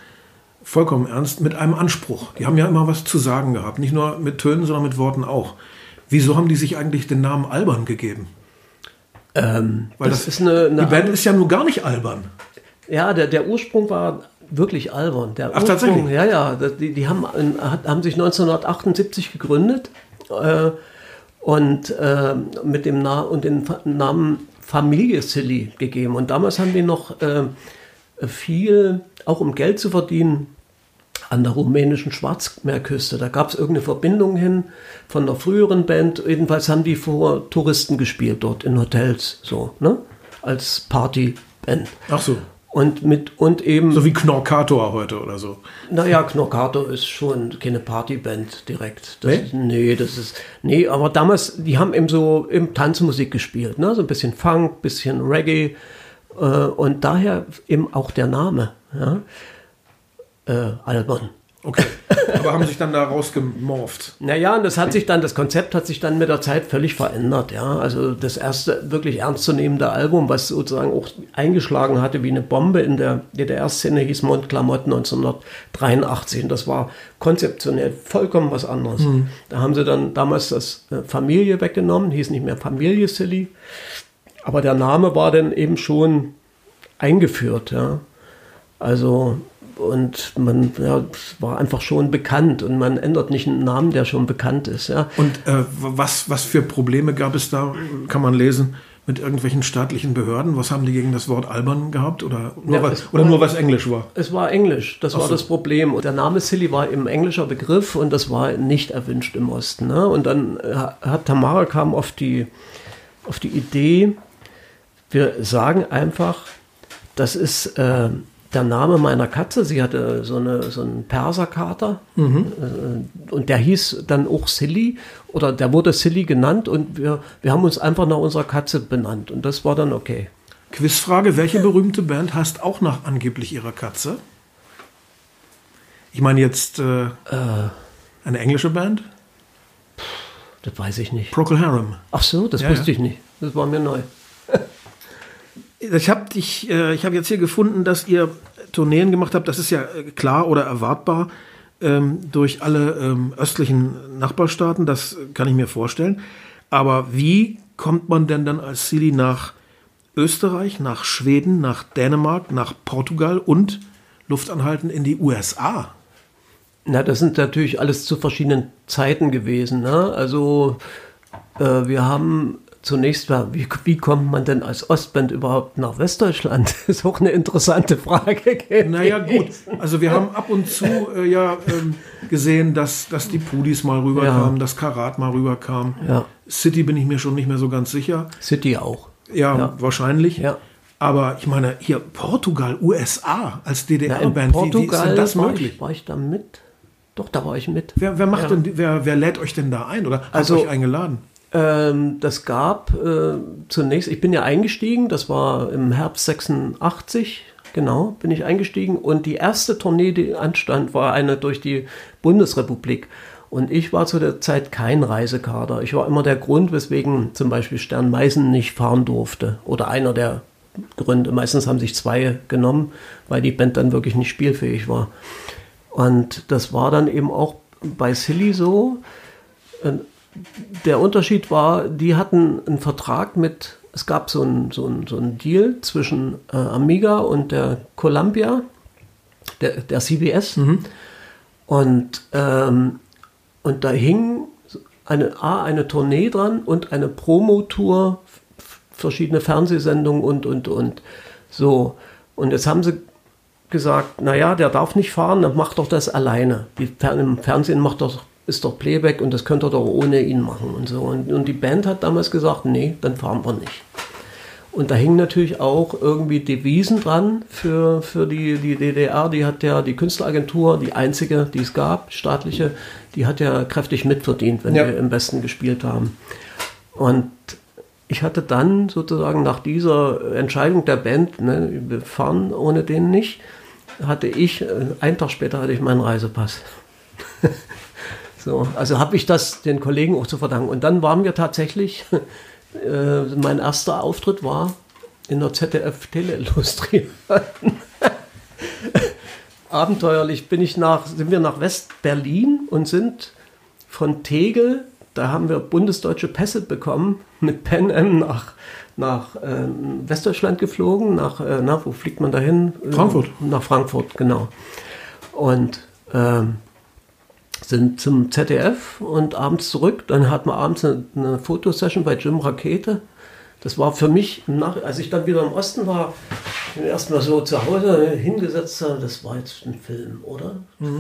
vollkommen ernst, mit einem Anspruch. Die haben ja immer was zu sagen gehabt, nicht nur mit Tönen, sondern mit Worten auch. Wieso haben die sich eigentlich den Namen Albern gegeben? Ähm, Weil das, das, ist eine, eine Die Band ist ja nun gar nicht albern. Ja, der, der Ursprung war wirklich albern. Der Ach, tatsächlich? Ja, ja. Die, die haben, haben sich 1978 gegründet äh, und äh, mit dem Na und den Namen Familie Silly gegeben. Und damals haben die noch äh, viel, auch um Geld zu verdienen, an der rumänischen Schwarzmeerküste. Da gab es irgendeine Verbindung hin von der früheren Band. Jedenfalls haben die vor Touristen gespielt dort in Hotels, so, ne? Als Partyband. Ach so. Und mit und eben. So wie Knorkator heute oder so. Naja, Knorkator ist schon keine Partyband direkt. Das, nee? nee, das ist. Nee, aber damals, die haben eben so im Tanzmusik gespielt, ne? So ein bisschen Funk, bisschen Reggae. Äh, und daher eben auch der Name, ja. Äh, Albern. Okay. Aber haben sich dann da rausgemorft. Naja, und das hat sich dann, das Konzept hat sich dann mit der Zeit völlig verändert, ja. Also das erste wirklich ernstzunehmende Album, was sozusagen auch eingeschlagen hatte wie eine Bombe in der DDR-Szene, hieß Mondklamotten 1983. Und das war konzeptionell vollkommen was anderes. Mhm. Da haben sie dann damals das äh, Familie weggenommen, hieß nicht mehr Familie Silly. Aber der Name war dann eben schon eingeführt, ja. Also und man ja, war einfach schon bekannt und man ändert nicht einen Namen, der schon bekannt ist. Ja. Und äh, was, was für Probleme gab es da, kann man lesen, mit irgendwelchen staatlichen Behörden? Was haben die gegen das Wort albern gehabt oder nur, Ja, was, es oder war- nur was Englisch war? Es war Englisch, das war so. das Problem. Und der Name Silly war im englischer Begriff und das war nicht erwünscht im Osten. Ne? Und dann äh, hat Tamara kam auf die, auf die Idee, wir sagen einfach, das ist äh, der Name meiner Katze. Sie hatte so, eine, so einen Perserkater äh, und der hieß dann auch Silly oder der wurde Silly genannt und wir, wir haben uns einfach nach unserer Katze benannt und das war dann okay. Quizfrage: Welche berühmte Band heißt auch nach angeblich ihrer Katze? Ich meine jetzt äh, eine englische Band? Das weiß ich nicht. Procol Harum. Ach so, das Ja, wusste ja. ich nicht. Das war mir neu. Ich habe dich, äh, ich habe jetzt hier gefunden, dass ihr Tourneen gemacht habt. Das ist ja äh, klar oder erwartbar ähm, durch alle ähm, östlichen Nachbarstaaten. Das kann ich mir vorstellen. Aber wie kommt man denn dann als Silly nach Österreich, nach Schweden, nach Dänemark, nach Portugal und Luftanhalten in die USA? Na, das sind natürlich alles zu verschiedenen Zeiten gewesen. Ne? Also äh, wir haben zunächst mal, wie, wie kommt man denn als Ostband überhaupt nach Westdeutschland? Das ist auch eine interessante Frage. Naja, gut. Also wir haben ab und zu äh, ja ähm, gesehen, dass, dass die Pudis mal rüberkamen, Ja. dass Karat mal rüberkam. Ja. City bin ich mir schon nicht mehr so ganz sicher. City auch. Ja, Ja. wahrscheinlich. Ja. Aber ich meine, hier Portugal, USA als DDR-Band, wie, wie ist Portugal denn das war, möglich? ich, war ich da mit? Doch, da war ich mit. Wer, wer macht denn, wer, wer lädt euch denn da ein oder hat Also- euch eingeladen? Ähm, das gab äh, zunächst, ich bin ja eingestiegen, das war im Herbst 86, genau, bin ich eingestiegen. Und die erste Tournee, die anstand, war eine durch die Bundesrepublik. Und ich war zu der Zeit kein Reisekader. Ich war immer der Grund, weswegen zum Beispiel Stern Meißen nicht fahren durfte. Oder einer der Gründe. Meistens haben sich zwei genommen, weil die Band dann wirklich nicht spielfähig war. Und das war dann eben auch bei Silly so. Der Unterschied war, die hatten einen Vertrag mit, es gab so einen so einen- so einen Deal zwischen äh, Amiga und der Columbia, der, der CBS. Und, ähm, und da hing eine, A, eine Tournee dran und eine Promotour, verschiedene Fernsehsendungen und, und, und. So. Und jetzt haben sie gesagt, naja, der darf nicht fahren, dann macht doch das alleine. Die, Im Fernsehen macht doch, ist doch Playback und das könnt ihr doch ohne ihn machen und so. Und, und die Band hat damals gesagt, nee, dann fahren wir nicht. Und da hingen natürlich auch irgendwie Devisen dran für, für die, die DDR. Die hat ja die Künstleragentur, die einzige, die es gab, staatliche, die hat ja kräftig mitverdient, wenn Ja. wir im Westen gespielt haben. Und ich hatte dann sozusagen nach dieser Entscheidung der Band, ne, wir fahren ohne den nicht, hatte ich, äh, einen Tag später hatte ich meinen Reisepass. So, also habe ich das den Kollegen auch zu verdanken. Und dann waren wir tatsächlich, äh, mein erster Auftritt war in der ZDF Teleillustri. Abenteuerlich bin ich nach, sind wir nach West-Berlin und sind von Tegel, da haben wir bundesdeutsche Pässe bekommen, mit Pan Am nach, nach ähm, Westdeutschland geflogen. Nach, äh, na, wo fliegt man dahin? Frankfurt. Äh, nach Frankfurt, genau. Und ähm, sind zum ZDF und abends zurück. Dann hatten wir abends eine, eine Fotosession bei Jim Rakete. Das war für mich, Nach als ich dann wieder im Osten war, erstmal so zu Hause hingesetzt habe, das war jetzt ein Film, oder?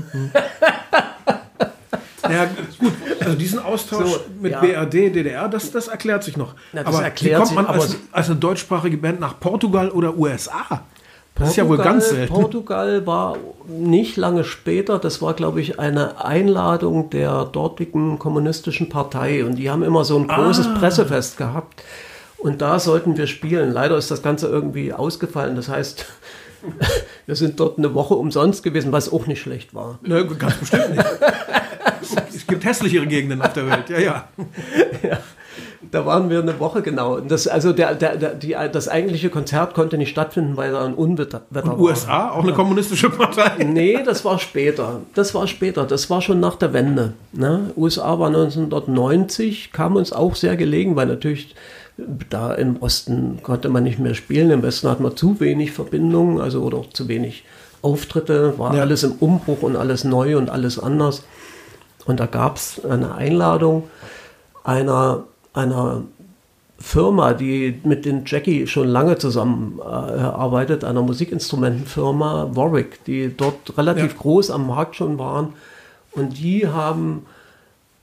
Ja, gut. Also diesen Austausch So, mit ja. BRD, DDR, das, das erklärt sich noch. Ja, das aber erklärt wie kommt sich, man als, als eine deutschsprachige Band nach Portugal oder USA? Das ist ja wohl Portugal- ganz selten. Portugal war nicht lange später, das war, glaube ich, eine Einladung der dortigen kommunistischen Partei. Und die haben immer so ein großes Ah. Pressefest gehabt. Und da sollten wir spielen. Leider ist das Ganze irgendwie ausgefallen. Das heißt, wir sind dort eine Woche umsonst gewesen, was auch nicht schlecht war. Ne, ganz bestimmt nicht. es gibt hässlichere Gegenden auf der Welt, ja, ja. Da waren wir eine Woche genau. Das, also der, der, der, die, das eigentliche Konzert konnte nicht stattfinden, weil da ein Unwetter Wetter war. USA, auch eine kommunistische Partei. Nee, das war später. Das war später. Das war schon nach der Wende. Ne? USA war 1990, kam uns auch sehr gelegen, weil natürlich da im Osten konnte man nicht mehr spielen. Im Westen hat man zu wenig Verbindungen, also oder auch zu wenig Auftritte, war ja. alles im Umbruch und alles neu und alles anders. Und da gab es eine Einladung einer, einer Firma, die mit den Jackie schon lange zusammenarbeitet, äh, einer Musikinstrumentenfirma, Warwick, die dort relativ ja. groß am Markt schon waren. Und die haben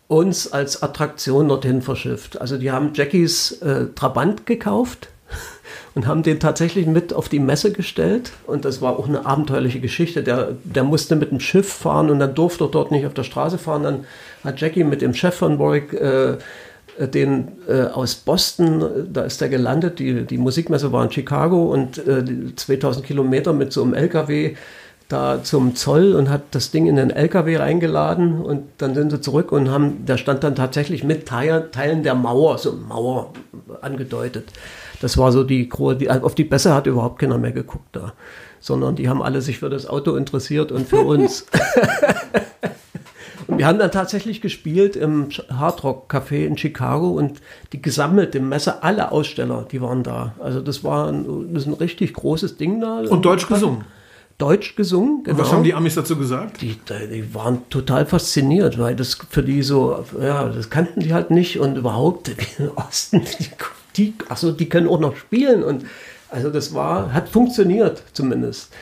uns als Attraktion dorthin verschifft. Also die haben Jackies äh, Trabant gekauft und haben den tatsächlich mit auf die Messe gestellt. Und das war auch eine abenteuerliche Geschichte. Der, der musste mit dem Schiff fahren und dann durfte er dort nicht auf der Straße fahren. Dann hat Jackie mit dem Chef von Warwick äh, den äh, aus Boston, da ist er gelandet, die, die Musikmesse war in Chicago und äh, 2000 Kilometer mit so einem LKW da zum Zoll und hat das Ding in den LKW reingeladen und dann sind sie zurück und haben, der stand dann tatsächlich mit Teilen der Mauer, so Mauer angedeutet. Das war so die, die auf die Bässe hat überhaupt keiner mehr geguckt da, sondern die haben alle sich für das Auto interessiert und für uns. wir haben dann tatsächlich gespielt im Hardrock Café in Chicago und die gesammelte Messe, alle Aussteller, die waren da. Also das war ein, das ein richtig großes Ding da. Und Deutsch gesungen. Deutsch gesungen. Genau. Was haben die Amis dazu gesagt? Die, die, waren total fasziniert, weil das für die so, ja, das kannten die halt nicht und überhaupt im Osten, die, die, achso, die können auch noch spielen und also das war, hat funktioniert zumindest.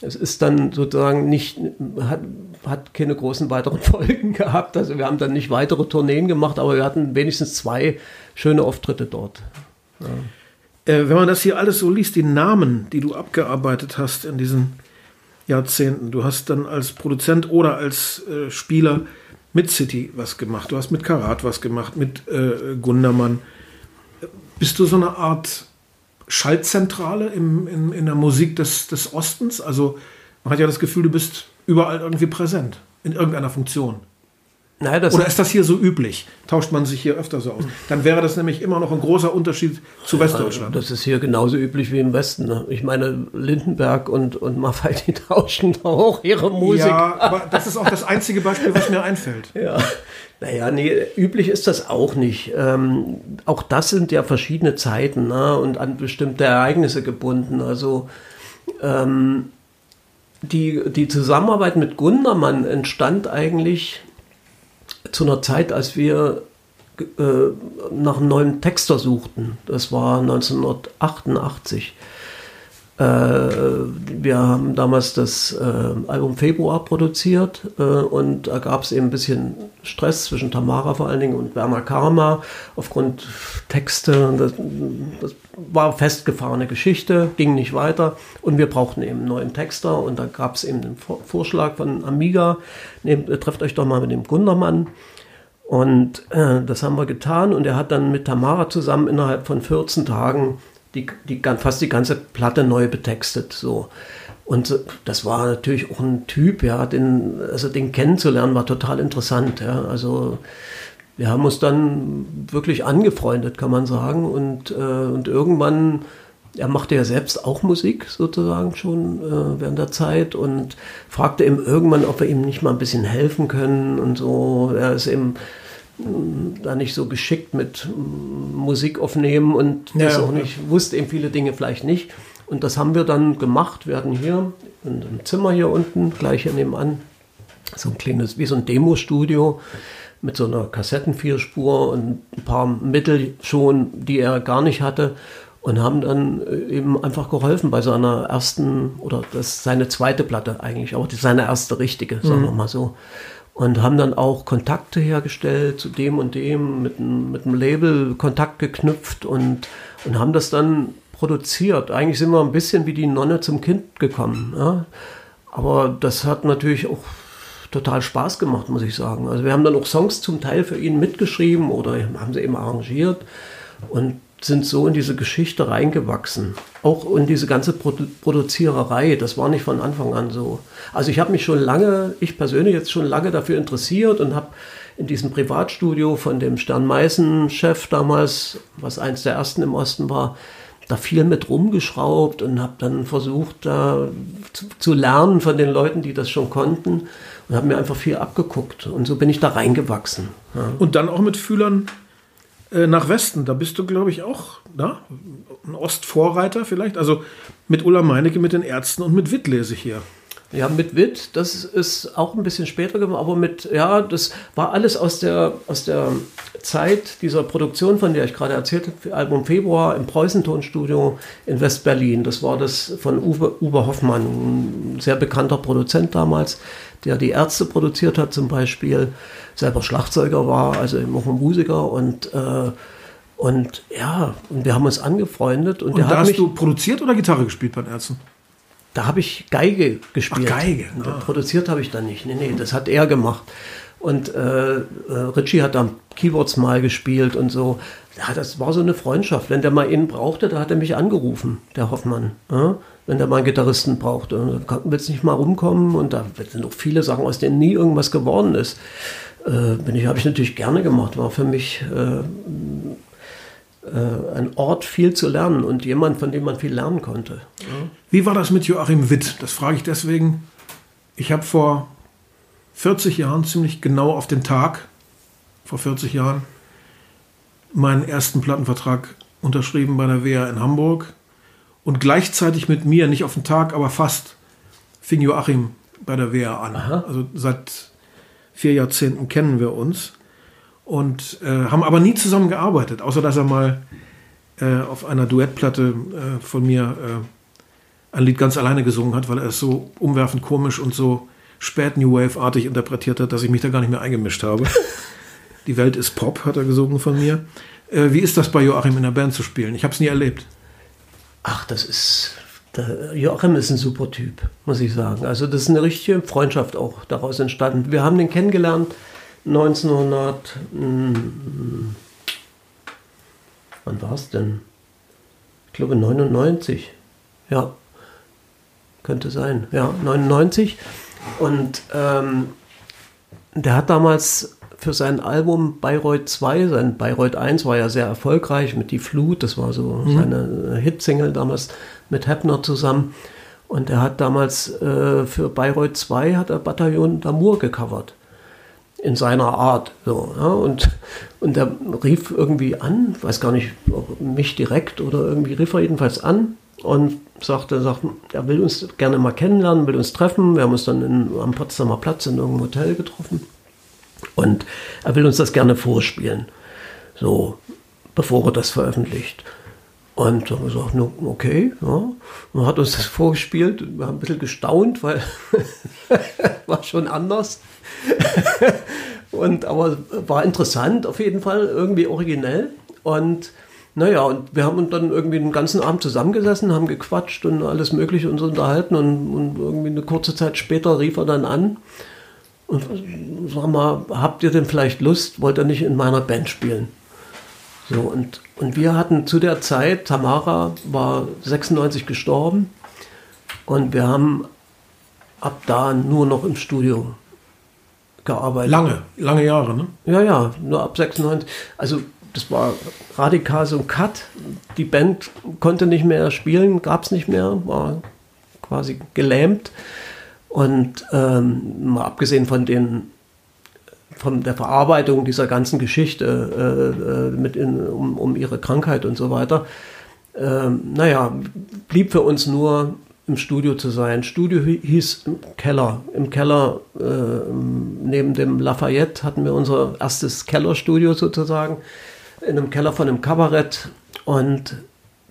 Es ist dann sozusagen nicht, hat, hat keine großen weiteren Folgen gehabt. Also wir haben dann nicht weitere Tourneen gemacht, aber wir hatten wenigstens zwei schöne Auftritte dort. Ja. Äh, wenn man das hier alles so liest, die Namen, die du abgearbeitet hast in diesen Jahrzehnten, du hast dann als Produzent oder als äh, Spieler mit City was gemacht, du hast mit Karat was gemacht, mit äh, Gundermann. Bist du so eine Art Schaltzentrale im, in, in der Musik des, des Ostens? Also man hat ja das Gefühl, du bist überall irgendwie präsent, in irgendeiner Funktion. Naja, Oder ist das hier so üblich? Tauscht man sich hier öfter so aus? Dann wäre das nämlich immer noch ein großer Unterschied zu Westdeutschland. Das ist hier genauso üblich wie im Westen. Ne? Ich meine, Lindenberg und, und Maffei, die tauschen auch ihre Musik. Ja, aber das ist auch das einzige Beispiel, was mir einfällt. Ja. Naja, nee, üblich ist das auch nicht. Ähm, auch das sind ja verschiedene Zeiten ne? und an bestimmte Ereignisse gebunden. Also ähm, die, die Zusammenarbeit mit Gundermann entstand eigentlich zu einer Zeit, als wir äh, nach einem neuen Texter suchten. Das war 1988. Äh, wir haben damals das äh, Album Februar produziert äh, und da gab es eben ein bisschen Stress zwischen Tamara vor allen Dingen und Werner Karma aufgrund Texte. Das, das war festgefahrene Geschichte, ging nicht weiter und wir brauchten eben einen neuen Texter und da gab es eben den Vorschlag von Amiga, nehmt, trefft euch doch mal mit dem Gundermann. Und äh, das haben wir getan und er hat dann mit Tamara zusammen innerhalb von 14 Tagen die, die, fast die ganze Platte neu betextet. So. Und das war natürlich auch ein Typ, ja, den, also den kennenzulernen war total interessant. Ja. Also wir haben uns dann wirklich angefreundet, kann man sagen. Und, äh, und irgendwann, er machte ja selbst auch Musik sozusagen schon äh, während der Zeit und fragte ihm irgendwann, ob wir ihm nicht mal ein bisschen helfen können und so. Er ist eben da nicht so geschickt mit Musik aufnehmen und das ja, auch nicht, wusste eben viele Dinge vielleicht nicht. Und das haben wir dann gemacht. Wir hatten hier in einem Zimmer hier unten, gleich hier nebenan, so ein kleines, wie so ein Demo-Studio mit so einer Kassettenvierspur und ein paar Mittel schon, die er gar nicht hatte. Und haben dann äh, eben einfach geholfen bei seiner ersten, oder das ist seine zweite Platte eigentlich, auch seine erste richtige, sagen wir mhm. mal so und haben dann auch Kontakte hergestellt zu dem und dem, mit, mit einem Label Kontakt geknüpft und, und haben das dann produziert. Eigentlich sind wir ein bisschen wie die Nonne zum Kind gekommen. Ja? Aber das hat natürlich auch total Spaß gemacht, muss ich sagen. Also wir haben dann auch Songs zum Teil für ihn mitgeschrieben oder haben sie eben arrangiert. Und sind so in diese Geschichte reingewachsen. Auch in diese ganze Produ Produziererei, das war nicht von Anfang an so. Also ich habe mich schon lange, ich persönlich jetzt schon lange dafür interessiert und habe in diesem Privatstudio von dem Stern-Meißen-Chef damals, was eins der ersten im Osten war, da viel mit rumgeschraubt und habe dann versucht, da zu, zu, lernen von den Leuten, die das schon konnten und habe mir einfach viel abgeguckt. Und so bin ich da reingewachsen. Ja. Und dann auch mit Fühlern äh, nach Westen. Da bist du, glaube ich, auch na? ein Ostvorreiter vielleicht. Also mit Ulla Meinecke, mit den Ärzten und mit Witt lese ich hier. Ja, mit Witt, das ist auch ein bisschen später geworden, aber mit, ja, das war alles aus der, aus der Zeit dieser Produktion, von der ich gerade erzählt habe, Album Februar im Preußentonstudio in West-Berlin. Das war das von Uwe, Uwe Hoffmann, ein sehr bekannter Produzent damals, der die Ärzte produziert hat zum Beispiel, selber Schlagzeuger war, also auch ein Musiker und äh, und ja, und wir haben uns angefreundet. Und, und da hast du produziert oder Gitarre gespielt bei den Ärzten? Da habe ich Geige gespielt. Ach, Geige. Ah. Produziert habe ich dann nicht. Nee, nee, das hat er gemacht. Und äh, äh, Richie hat dann Keyboards mal gespielt und so. Ja, das war so eine Freundschaft. Wenn der mal ihn brauchte, da hat er mich angerufen, der Hoffmann. Ja? Wenn der mal einen Gitarristen brauchte. Willst du nicht mal rumkommen? Und da sind noch viele Sachen, aus denen nie irgendwas geworden ist. Äh, bin ich, habe ich natürlich gerne gemacht. War für mich äh, ein Ort, viel zu lernen und jemand, von dem man viel lernen konnte. Wie war das mit Joachim Witt? Das frage ich deswegen. Ich habe vor 40 Jahren, ziemlich genau auf den Tag, vor 40 Jahren, meinen ersten Plattenvertrag unterschrieben bei der WA in Hamburg. Und gleichzeitig mit mir, nicht auf den Tag, aber fast, fing Joachim bei der WA an. Aha. Also seit vier Jahrzehnten kennen wir uns und äh, haben aber nie zusammen gearbeitet, außer dass er mal äh, auf einer Duettplatte äh, von mir äh, ein Lied ganz alleine gesungen hat, weil er es so umwerfend komisch und so spät New Wave-artig interpretiert hat, dass ich mich da gar nicht mehr eingemischt habe. Die Welt ist Pop, hat er gesungen von mir. Äh, wie ist das bei Joachim in der Band zu spielen? Ich habe es nie erlebt. Ach, das ist. Joachim ist ein super Typ, muss ich sagen. Also, das ist eine richtige Freundschaft auch daraus entstanden. Wir haben den kennengelernt 1900, hm, wann war es denn? Ich glaube 99. Ja, könnte sein. Ja, 99. Und ähm, der hat damals für sein Album Bayreuth 2, sein Bayreuth 1 war ja sehr erfolgreich mit Die Flut, das war so mhm. seine Hitsingle damals mit Heppner zusammen. Und er hat damals äh, für Bayreuth 2 hat er Bataillon d'Amour gecovert in seiner Art. So, ja, und, und er rief irgendwie an, weiß gar nicht, mich direkt oder irgendwie rief er jedenfalls an und sagte, sagt, er will uns gerne mal kennenlernen, will uns treffen. Wir haben uns dann in, am Potsdamer Platz in irgendeinem Hotel getroffen und er will uns das gerne vorspielen, so bevor er das veröffentlicht. Und haben gesagt, no, okay, ja. Und hat uns das vorgespielt. Wir haben ein bisschen gestaunt, weil war schon anders. und aber war interessant, auf jeden Fall, irgendwie originell. Und naja, und wir haben uns dann irgendwie den ganzen Abend zusammengesessen, haben gequatscht und alles Mögliche uns unterhalten. Und, und irgendwie eine kurze Zeit später rief er dann an und sag mal, habt ihr denn vielleicht Lust, wollt ihr nicht in meiner Band spielen? So, und, und wir hatten zu der Zeit, Tamara war 96 gestorben und wir haben ab da nur noch im Studio gearbeitet. Lange, lange Jahre, ne? Ja, ja, nur ab 96. Also das war radikal so ein Cut. Die Band konnte nicht mehr spielen, gab es nicht mehr, war quasi gelähmt. Und ähm, mal abgesehen von den von der Verarbeitung dieser ganzen Geschichte äh, äh, mit in, um, um, ihre Krankheit und so weiter. Ähm, naja, blieb für uns nur im Studio zu sein. Studio hieß im Keller. Im Keller äh, neben dem Lafayette hatten wir unser erstes Kellerstudio sozusagen. In einem Keller von einem Kabarett. Und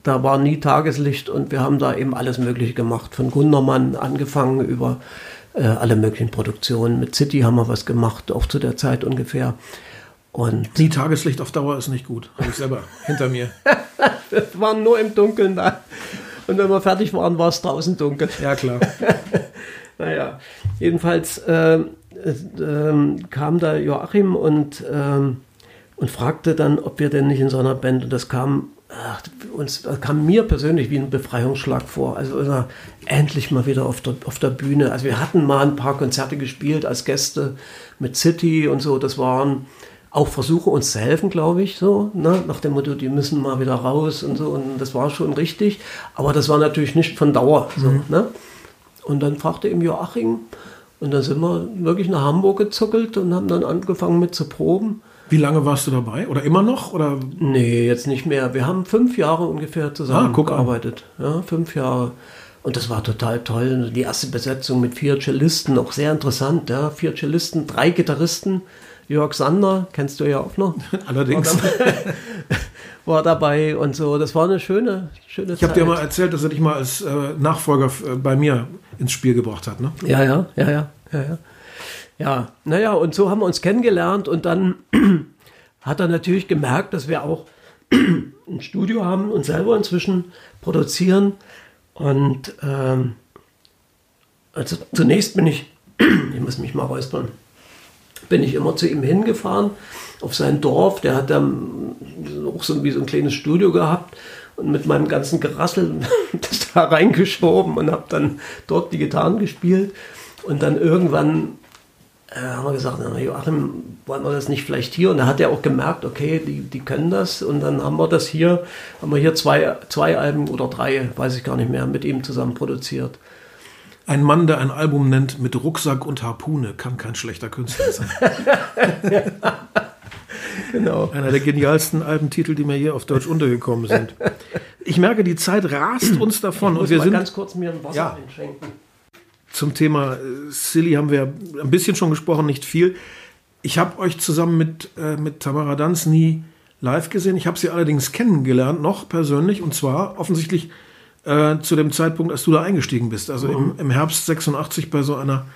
da war nie Tageslicht und wir haben da eben alles Mögliche gemacht. Von Gundermann angefangen über äh, alle möglichen Produktionen. Mit City haben wir was gemacht, auch zu der Zeit ungefähr. Und Die Tageslicht auf Dauer ist nicht gut. Habe ich selber hinter mir. wir waren nur im Dunkeln da. Und wenn wir fertig waren, war es draußen dunkel. Ja, klar. naja, jedenfalls äh, äh, kam da Joachim und, äh, und fragte dann, ob wir denn nicht in so einer Band, und das kam ach, uns kam mir persönlich wie ein Befreiungsschlag vor. Also, also endlich mal wieder auf der, auf der Bühne. Also wir hatten mal ein paar Konzerte gespielt als Gäste mit City und so. Das waren auch Versuche, uns zu helfen, glaube ich, so, ne? nach dem Motto, die müssen mal wieder raus und so. Und das war schon richtig. Aber das war natürlich nicht von Dauer. So, mhm. ne? Und dann fragte ihm Joachim, und dann sind wir wirklich nach Hamburg gezuckelt und haben dann angefangen mit zu proben. Wie lange warst du dabei? Oder immer noch? Oder? Nee, jetzt nicht mehr. Wir haben fünf Jahre ungefähr zusammengearbeitet. Ah, ja, fünf Jahre. Und das war total toll. Die erste Besetzung mit vier Cellisten, auch sehr interessant. Ja. Vier Cellisten, drei Gitarristen. Jörg Sander, kennst du ja auch noch. Allerdings. War dabei, war dabei und so. Das war eine schöne, schöne Ich habe dir mal erzählt, dass er dich mal als äh, Nachfolger äh, bei mir ins Spiel gebracht hat, ne? Ja, ja, ja, ja, ja, ja. Ja, naja, und so haben wir uns kennengelernt und dann hat er natürlich gemerkt, dass wir auch ein Studio haben und selber inzwischen produzieren. Und ähm, also zunächst bin ich, ich muss mich mal räuspern, bin ich immer zu ihm hingefahren auf sein Dorf. Der hat dann auch so wie so ein kleines Studio gehabt und mit meinem ganzen Gerassel das da reingeschoben und habe dann dort die Gitarren gespielt. Und dann irgendwann äh, haben wir gesagt, na, Joachim, wollen wir das nicht vielleicht hier? Und da hat er auch gemerkt, okay, die, die können das. Und dann haben wir das hier, haben wir hier zwei, zwei Alben oder drei, weiß ich gar nicht mehr, mit ihm zusammen produziert. Ein Mann, der ein Album nennt mit Rucksack und Harpune, kann kein schlechter Künstler sein. genau. Einer der genialsten Albentitel, die mir hier auf Deutsch untergekommen sind. Ich merke, die Zeit rast uns davon. Ich muss und wir mal sind ganz kurz mir ein Wasser Ja. einschenken. Zum Thema äh, Silly haben wir ein bisschen schon gesprochen, nicht viel. Ich habe euch zusammen mit, äh, mit Tamara Danz nie live gesehen. Ich habe sie allerdings kennengelernt, noch persönlich, und zwar offensichtlich äh, zu dem Zeitpunkt, als du da eingestiegen bist. Also im, im Herbst 86 bei so einer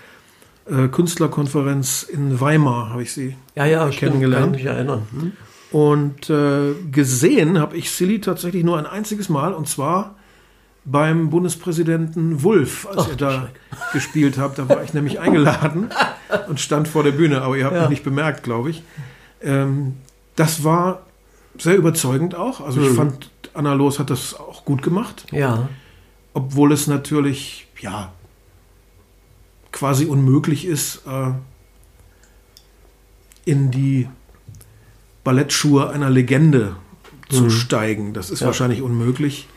äh, Künstlerkonferenz in Weimar habe ich sie Ja, ja, stimmt, kennengelernt. kann mich erinnern. Hm? Und äh, gesehen habe ich Silly tatsächlich nur ein einziges Mal und zwar beim Bundespräsidenten Wulff, als Ach, ihr da gespielt habt. Da war ich nämlich eingeladen und stand vor der Bühne, aber ihr habt Ja. mich nicht bemerkt, glaube ich. Ähm, das war sehr überzeugend auch. Also ich Mhm. fand, Anna Los hat das auch gut gemacht, Ja, obwohl es natürlich, ja, quasi unmöglich ist, äh, in die Ballettschuhe einer Legende zu Mhm. steigen. Das ist Ja. wahrscheinlich unmöglich.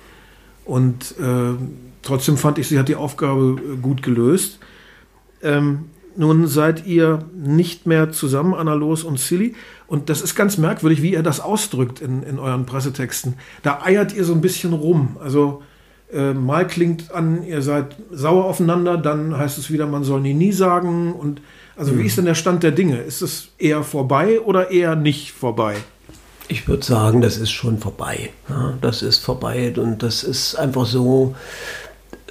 Und äh, trotzdem fand ich, sie hat die Aufgabe äh, gut gelöst. Ähm, nun seid ihr nicht mehr zusammen, Anna Los und Silly. Und das ist ganz merkwürdig, wie ihr das ausdrückt in, in euren Pressetexten. Da eiert ihr so ein bisschen rum. Also äh, mal klingt an, ihr seid sauer aufeinander, dann heißt es wieder, man soll nie nie sagen. Und also wie ist denn der Stand der Dinge? Ist es eher vorbei oder eher nicht vorbei? Ich würde sagen, das ist schon vorbei. Ja, das ist vorbei und das ist einfach so,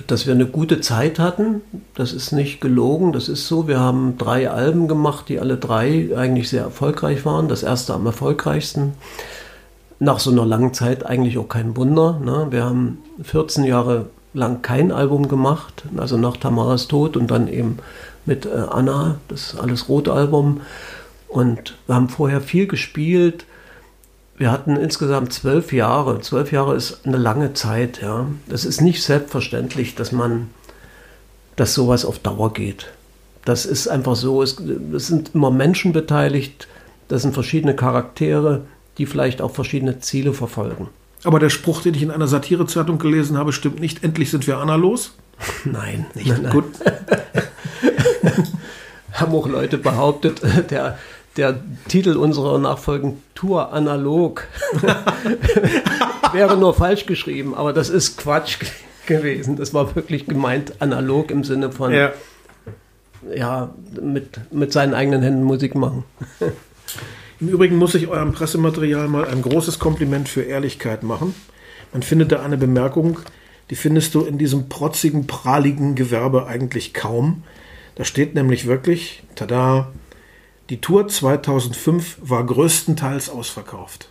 dass wir eine gute Zeit hatten. Das ist nicht gelogen, das ist so. Wir haben drei Alben gemacht, die alle drei eigentlich sehr erfolgreich waren. Das erste am erfolgreichsten. Nach so einer langen Zeit eigentlich auch kein Wunder. Ne? Wir haben 14 Jahre lang kein Album gemacht, also nach Tamaras Tod und dann eben mit äh, Anna, das alles Rot-Album. Und wir haben vorher viel gespielt. Wir hatten insgesamt zwölf Jahre. Zwölf Jahre ist eine lange Zeit, ja. Es ist nicht selbstverständlich, dass man, dass sowas auf Dauer geht. Das ist einfach so. Es, es sind immer Menschen beteiligt. Das sind verschiedene Charaktere, die vielleicht auch verschiedene Ziele verfolgen. Aber der Spruch, den ich in einer Satirezeitung gelesen habe, stimmt nicht. Endlich sind wir Anna los. Nein, Nicht nein, nein. gut. haben auch Leute behauptet, der, der Titel unserer nachfolgenden Tour analog wäre nur falsch geschrieben, aber das ist Quatsch ge- gewesen. Das war wirklich gemeint analog im Sinne von, ja, mit, mit seinen eigenen Händen Musik machen. Im Übrigen muss ich eurem Pressematerial mal ein großes Kompliment für Ehrlichkeit machen. Man findet da eine Bemerkung, die findest du in diesem protzigen, prahligen Gewerbe eigentlich kaum. Da steht nämlich wirklich, tada, die Tour 2005 war größtenteils ausverkauft.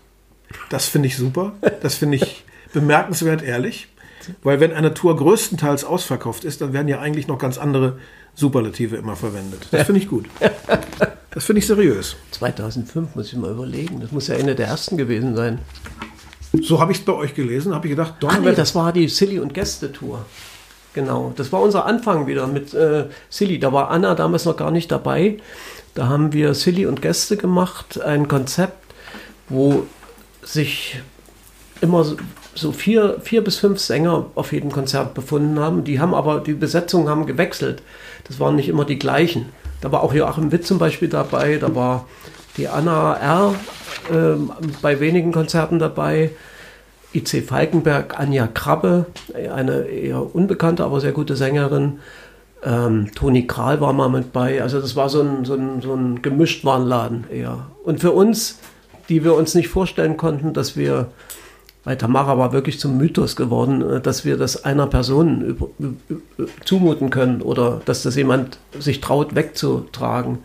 Das finde ich super. Das finde ich bemerkenswert ehrlich. Weil wenn eine Tour größtenteils ausverkauft ist, dann werden ja eigentlich noch ganz andere Superlative immer verwendet. Das finde ich gut. Das finde ich seriös. 2005 muss ich mal überlegen. Das muss ja eine der ersten gewesen sein. So habe ich es bei euch gelesen, habe ich gedacht, Ach nee, das war die Silly und Gäste-Tour. Genau, das war unser Anfang wieder mit äh, Silly. Da war Anna damals noch gar nicht dabei. Da haben wir Silly und Gäste gemacht, ein Konzept, wo sich immer so- vier, vier bis fünf Sänger auf jedem Konzert befunden haben. Die haben aber, die Besetzungen haben gewechselt. Das waren nicht immer die gleichen. Da war auch Joachim Witt zum Beispiel dabei, da war die Anna R. Äh, bei wenigen Konzerten dabei. IC Falkenberg, Anja Krabbe, eine eher unbekannte, aber sehr gute Sängerin. Ähm, Toni Kral war mal mit bei. Also das war so ein, so ein, so ein Gemischtwarenladen eher. Und für uns, die wir uns nicht vorstellen konnten, dass wir, weil Tamara war wirklich zum Mythos geworden, äh, dass wir das einer Person über, über, zumuten können oder dass das jemand sich traut wegzutragen.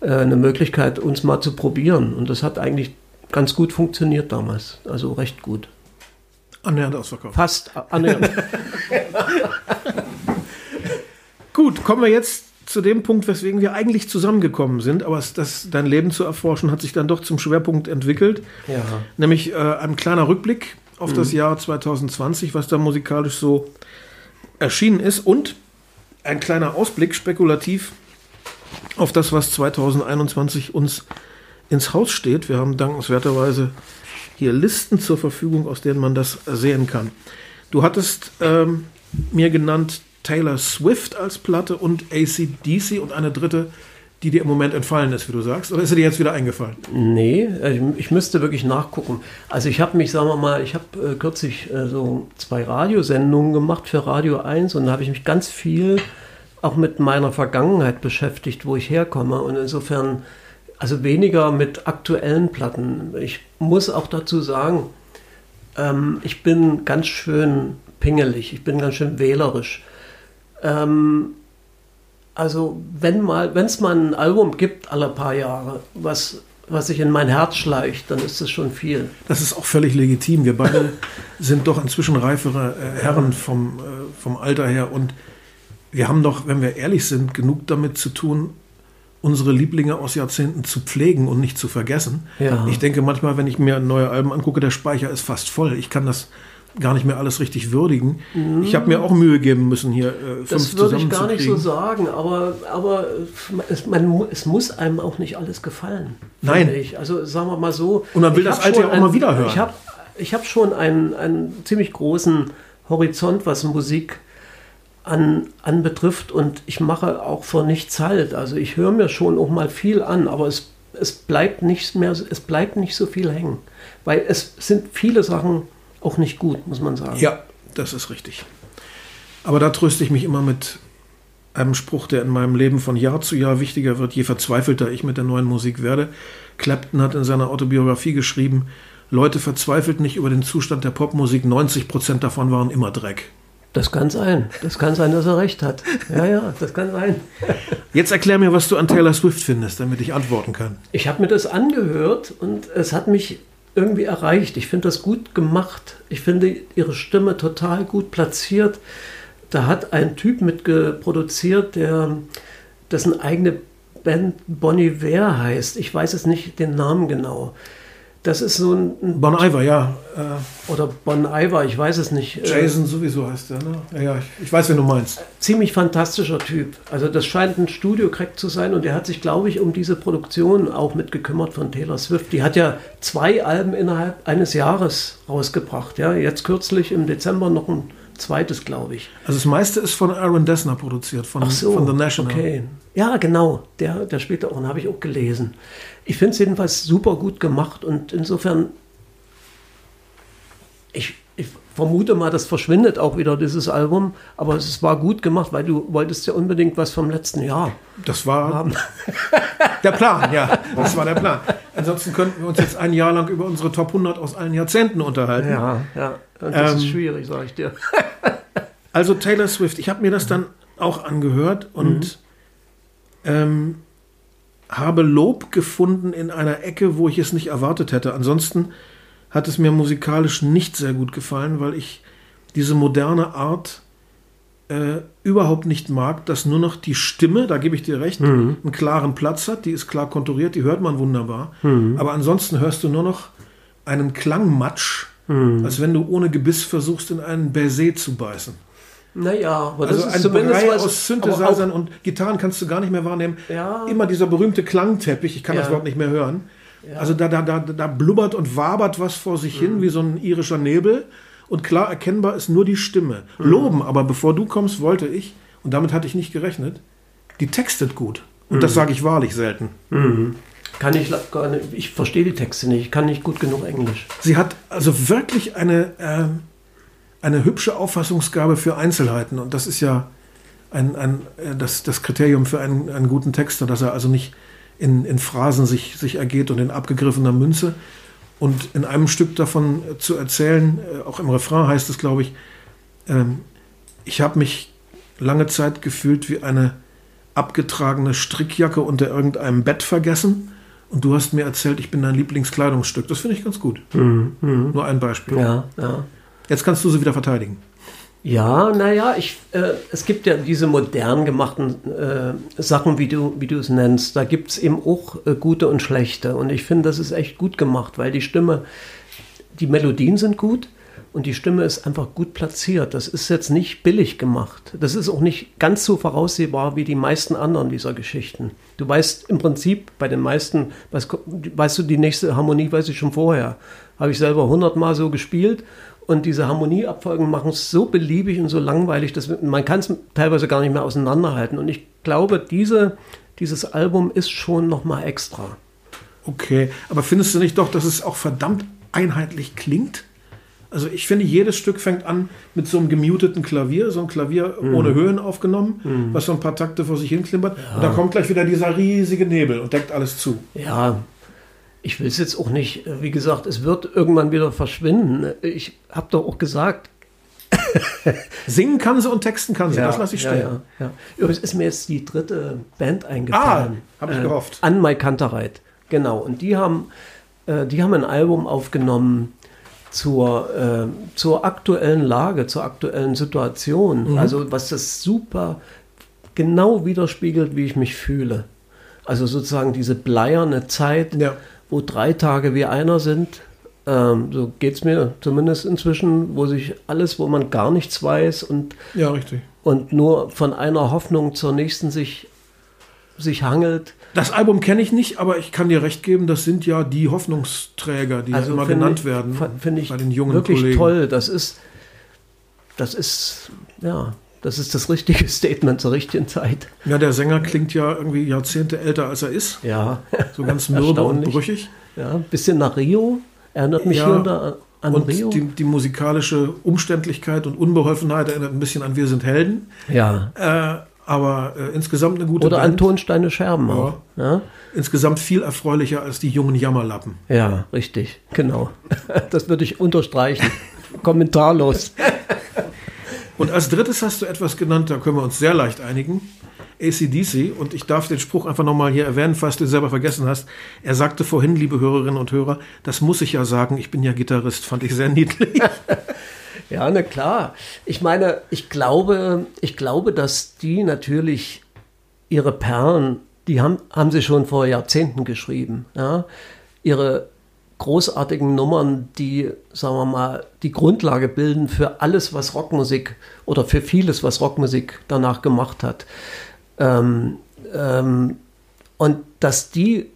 Äh, eine Möglichkeit, uns mal zu probieren. Und das hat eigentlich ganz gut funktioniert damals. Also recht gut. Annähernd ausverkauft. Fast annähernd. Gut, kommen wir jetzt zu dem Punkt, weswegen wir eigentlich zusammengekommen sind, aber das, dein Leben zu erforschen hat sich dann doch zum Schwerpunkt entwickelt. Ja. Nämlich äh, ein kleiner Rückblick auf mhm. das Jahr 2020, was da musikalisch so erschienen ist und ein kleiner Ausblick spekulativ auf das, was 2021 uns ins Haus steht. Wir haben dankenswerterweise hier Listen zur Verfügung, aus denen man das sehen kann. Du hattest ähm, mir genannt Taylor Swift als Platte und ACDC und eine dritte, die dir im Moment entfallen ist, wie du sagst? Oder ist sie dir jetzt wieder eingefallen? Nee, ich müsste wirklich nachgucken. Also ich habe mich, sagen wir mal, ich habe äh, kürzlich äh, so zwei Radiosendungen gemacht für Radio 1 und da habe ich mich ganz viel auch mit meiner Vergangenheit beschäftigt, wo ich herkomme. Und insofern, also weniger mit aktuellen Platten. Ich muss auch dazu sagen, ähm, ich bin ganz schön pingelig, ich bin ganz schön wählerisch. Ähm, also wenn mal, wenn es mal ein Album gibt alle paar Jahre, was was sich in mein Herz schleicht, dann ist das schon viel. Das ist auch völlig legitim. Wir beide sind doch inzwischen reifere äh, Herren vom, äh, vom Alter her und wir haben doch, wenn wir ehrlich sind, genug damit zu tun, unsere Lieblinge aus Jahrzehnten zu pflegen und nicht zu vergessen. Ja. Ich denke manchmal, wenn ich mir neue Alben angucke, der Speicher ist fast voll. Ich kann das gar nicht mehr alles richtig würdigen. Mhm. Ich habe mir auch Mühe geben müssen, hier äh, fünf Das würde ich gar nicht so sagen, aber, aber es, man, es muss einem auch nicht alles gefallen. Nein. Ich. Also sagen wir mal so. Und man will das alte ja auch ein, mal wieder hören. Ich habe ich hab schon einen, einen ziemlich großen Horizont, was Musik an, anbetrifft und ich mache auch vor nichts halt. Also ich höre mir schon auch mal viel an, aber es, es bleibt nicht mehr, es bleibt nicht so viel hängen. Weil es sind viele Sachen auch nicht gut, muss man sagen. Ja, das ist richtig. Aber da tröste ich mich immer mit einem Spruch, der in meinem Leben von Jahr zu Jahr wichtiger wird, je verzweifelter ich mit der neuen Musik werde. Clapton hat in seiner Autobiografie geschrieben, Leute verzweifelt nicht über den Zustand der Popmusik, 90 Prozent davon waren immer Dreck. Das kann sein. Das kann sein, dass er recht hat. Ja, ja, das kann sein. Jetzt erklär mir, was du an Taylor Swift findest, damit ich antworten kann. Ich habe mir das angehört und es hat mich irgendwie erreicht. Ich finde das gut gemacht. Ich finde ihre Stimme total gut platziert. Da hat ein Typ mitgeproduziert, der dessen eigene Band Bonnie Iver heißt. Ich weiß es nicht den Namen genau. Das ist so ein. Bon Iver, ja. Äh, oder Bon Iver, ich weiß es nicht. Äh, Jason sowieso heißt der, ne? Ja, ja, ich, ich weiß, wen du meinst. Ziemlich fantastischer Typ. Also, das scheint ein Studio-Crack zu sein und er hat sich, glaube ich, um diese Produktion auch mitgekümmert von Taylor Swift. Die hat ja zwei Alben innerhalb eines Jahres rausgebracht. Ja, jetzt kürzlich im Dezember noch ein zweites, glaube ich. Also das meiste ist von Aaron Dessner produziert, von, so, von The National. Okay. Ja, genau. Der, der spielt auch, habe ich auch gelesen. Ich finde es jedenfalls super gut gemacht und insofern, ich vermute mal, das verschwindet auch wieder, dieses Album, aber es war gut gemacht, weil du wolltest ja unbedingt was vom letzten Jahr. Das war haben. der Plan, ja, das war der Plan. Ansonsten könnten wir uns jetzt ein Jahr lang über unsere Top 100 aus allen Jahrzehnten unterhalten. Ja, ja, und das ähm, ist schwierig, sage ich dir. also Taylor Swift, ich habe mir das dann auch angehört und mhm. ähm, habe Lob gefunden in einer Ecke, wo ich es nicht erwartet hätte. Ansonsten hat es mir musikalisch nicht sehr gut gefallen, weil ich diese moderne Art äh, überhaupt nicht mag, dass nur noch die Stimme, da gebe ich dir recht, mhm. einen klaren Platz hat, die ist klar konturiert, die hört man wunderbar. Mhm. Aber ansonsten hörst du nur noch einen Klangmatsch, mhm. als wenn du ohne Gebiss versuchst, in einen Baiser zu beißen. Naja, aber das also ist ein zumindest was, aus Synthesizern und Gitarren kannst du gar nicht mehr wahrnehmen. Ja. Immer dieser berühmte Klangteppich, ich kann ja. das Wort nicht mehr hören. Ja. Also da, da, da, da blubbert und wabert was vor sich mhm. hin, wie so ein irischer Nebel. Und klar erkennbar ist nur die Stimme. Mhm. Loben, aber bevor du kommst, wollte ich, und damit hatte ich nicht gerechnet, die textet gut. Und mhm. das sage ich wahrlich selten. Mhm. Kann ich gar nicht, ich verstehe die Texte nicht, ich kann nicht gut genug Englisch. Sie hat also wirklich eine, äh, eine hübsche Auffassungsgabe für Einzelheiten und das ist ja ein, ein, äh, das, das Kriterium für einen, einen guten Texter, dass er also nicht in, in Phrasen sich, sich ergeht und in abgegriffener Münze. Und in einem Stück davon zu erzählen, äh, auch im Refrain heißt es, glaube ich, ähm, ich habe mich lange Zeit gefühlt wie eine abgetragene Strickjacke unter irgendeinem Bett vergessen. Und du hast mir erzählt, ich bin dein Lieblingskleidungsstück. Das finde ich ganz gut. Mhm, mh. Nur ein Beispiel. Ja, ja. Jetzt kannst du sie wieder verteidigen. Ja, naja, ich, äh, es gibt ja diese modern gemachten äh, Sachen, wie du, wie du es nennst. Da gibt es eben auch äh, gute und schlechte. Und ich finde, das ist echt gut gemacht, weil die Stimme, die Melodien sind gut und die Stimme ist einfach gut platziert. Das ist jetzt nicht billig gemacht. Das ist auch nicht ganz so voraussehbar wie die meisten anderen dieser Geschichten. Du weißt im Prinzip bei den meisten, weißt, weißt du, die nächste Harmonie weiß ich schon vorher. Habe ich selber hundertmal so gespielt und diese Harmonieabfolgen machen es so beliebig und so langweilig, dass man kann es teilweise gar nicht mehr auseinanderhalten. Und ich glaube, diese, dieses Album ist schon nochmal extra. Okay, aber findest du nicht doch, dass es auch verdammt einheitlich klingt? Also ich finde, jedes Stück fängt an mit so einem gemuteten Klavier, so ein Klavier mm. ohne Höhen aufgenommen, mm. was so ein paar Takte vor sich hin klimpert. Ja. Und da kommt gleich wieder dieser riesige Nebel und deckt alles zu. Ja, ich will es jetzt auch nicht, wie gesagt, es wird irgendwann wieder verschwinden. Ich habe doch auch gesagt. Singen kann sie und texten kann sie, ja, das lasse ich stehen. Ja, ja, ja. Übrigens ist mir jetzt die dritte Band eingefallen. Ah, habe ich äh, gehofft. An My Kantereit, genau. Und die haben, äh, die haben ein Album aufgenommen zur, äh, zur aktuellen Lage, zur aktuellen Situation. Mhm. Also was das super genau widerspiegelt, wie ich mich fühle. Also sozusagen diese bleierne Zeit. Ja wo drei Tage wie einer sind. Ähm, so geht es mir zumindest inzwischen, wo sich alles, wo man gar nichts weiß und, ja, richtig. und nur von einer Hoffnung zur nächsten sich, sich hangelt. Das Album kenne ich nicht, aber ich kann dir recht geben, das sind ja die Hoffnungsträger, die also immer genannt ich, werden finde ich bei den jungen wirklich Kollegen. toll. Das ist, das ist, ja, das ist das richtige Statement zur richtigen Zeit. Ja, der Sänger klingt ja irgendwie Jahrzehnte älter, als er ist. Ja. So ganz mürbe und brüchig. Ja, ein bisschen nach Rio. Erinnert mich ja, hier und da an und Rio. Die, die, musikalische Umständlichkeit und Unbeholfenheit erinnert ein bisschen an Wir sind Helden. Ja. Äh, aber äh, insgesamt eine gute Oder Band. an Tonsteine Scherben ja. auch. Ja? Insgesamt viel erfreulicher als die jungen Jammerlappen. Ja, richtig, genau. Das würde ich unterstreichen. Kommentarlos. Und als drittes hast du etwas genannt, da können wir uns sehr leicht einigen. ACDC. Und ich darf den Spruch einfach nochmal hier erwähnen, falls du ihn selber vergessen hast. Er sagte vorhin, liebe Hörerinnen und Hörer, das muss ich ja sagen, ich bin ja Gitarrist, fand ich sehr niedlich. ja, na klar. Ich meine, ich glaube, ich glaube, dass die natürlich ihre Perlen, die haben, haben sie schon vor Jahrzehnten geschrieben. Ja? Ihre großartigen Nummern, die, sagen wir mal, die Grundlage bilden für alles, was Rockmusik oder für vieles, was Rockmusik danach gemacht hat. Ähm, ähm, und dass die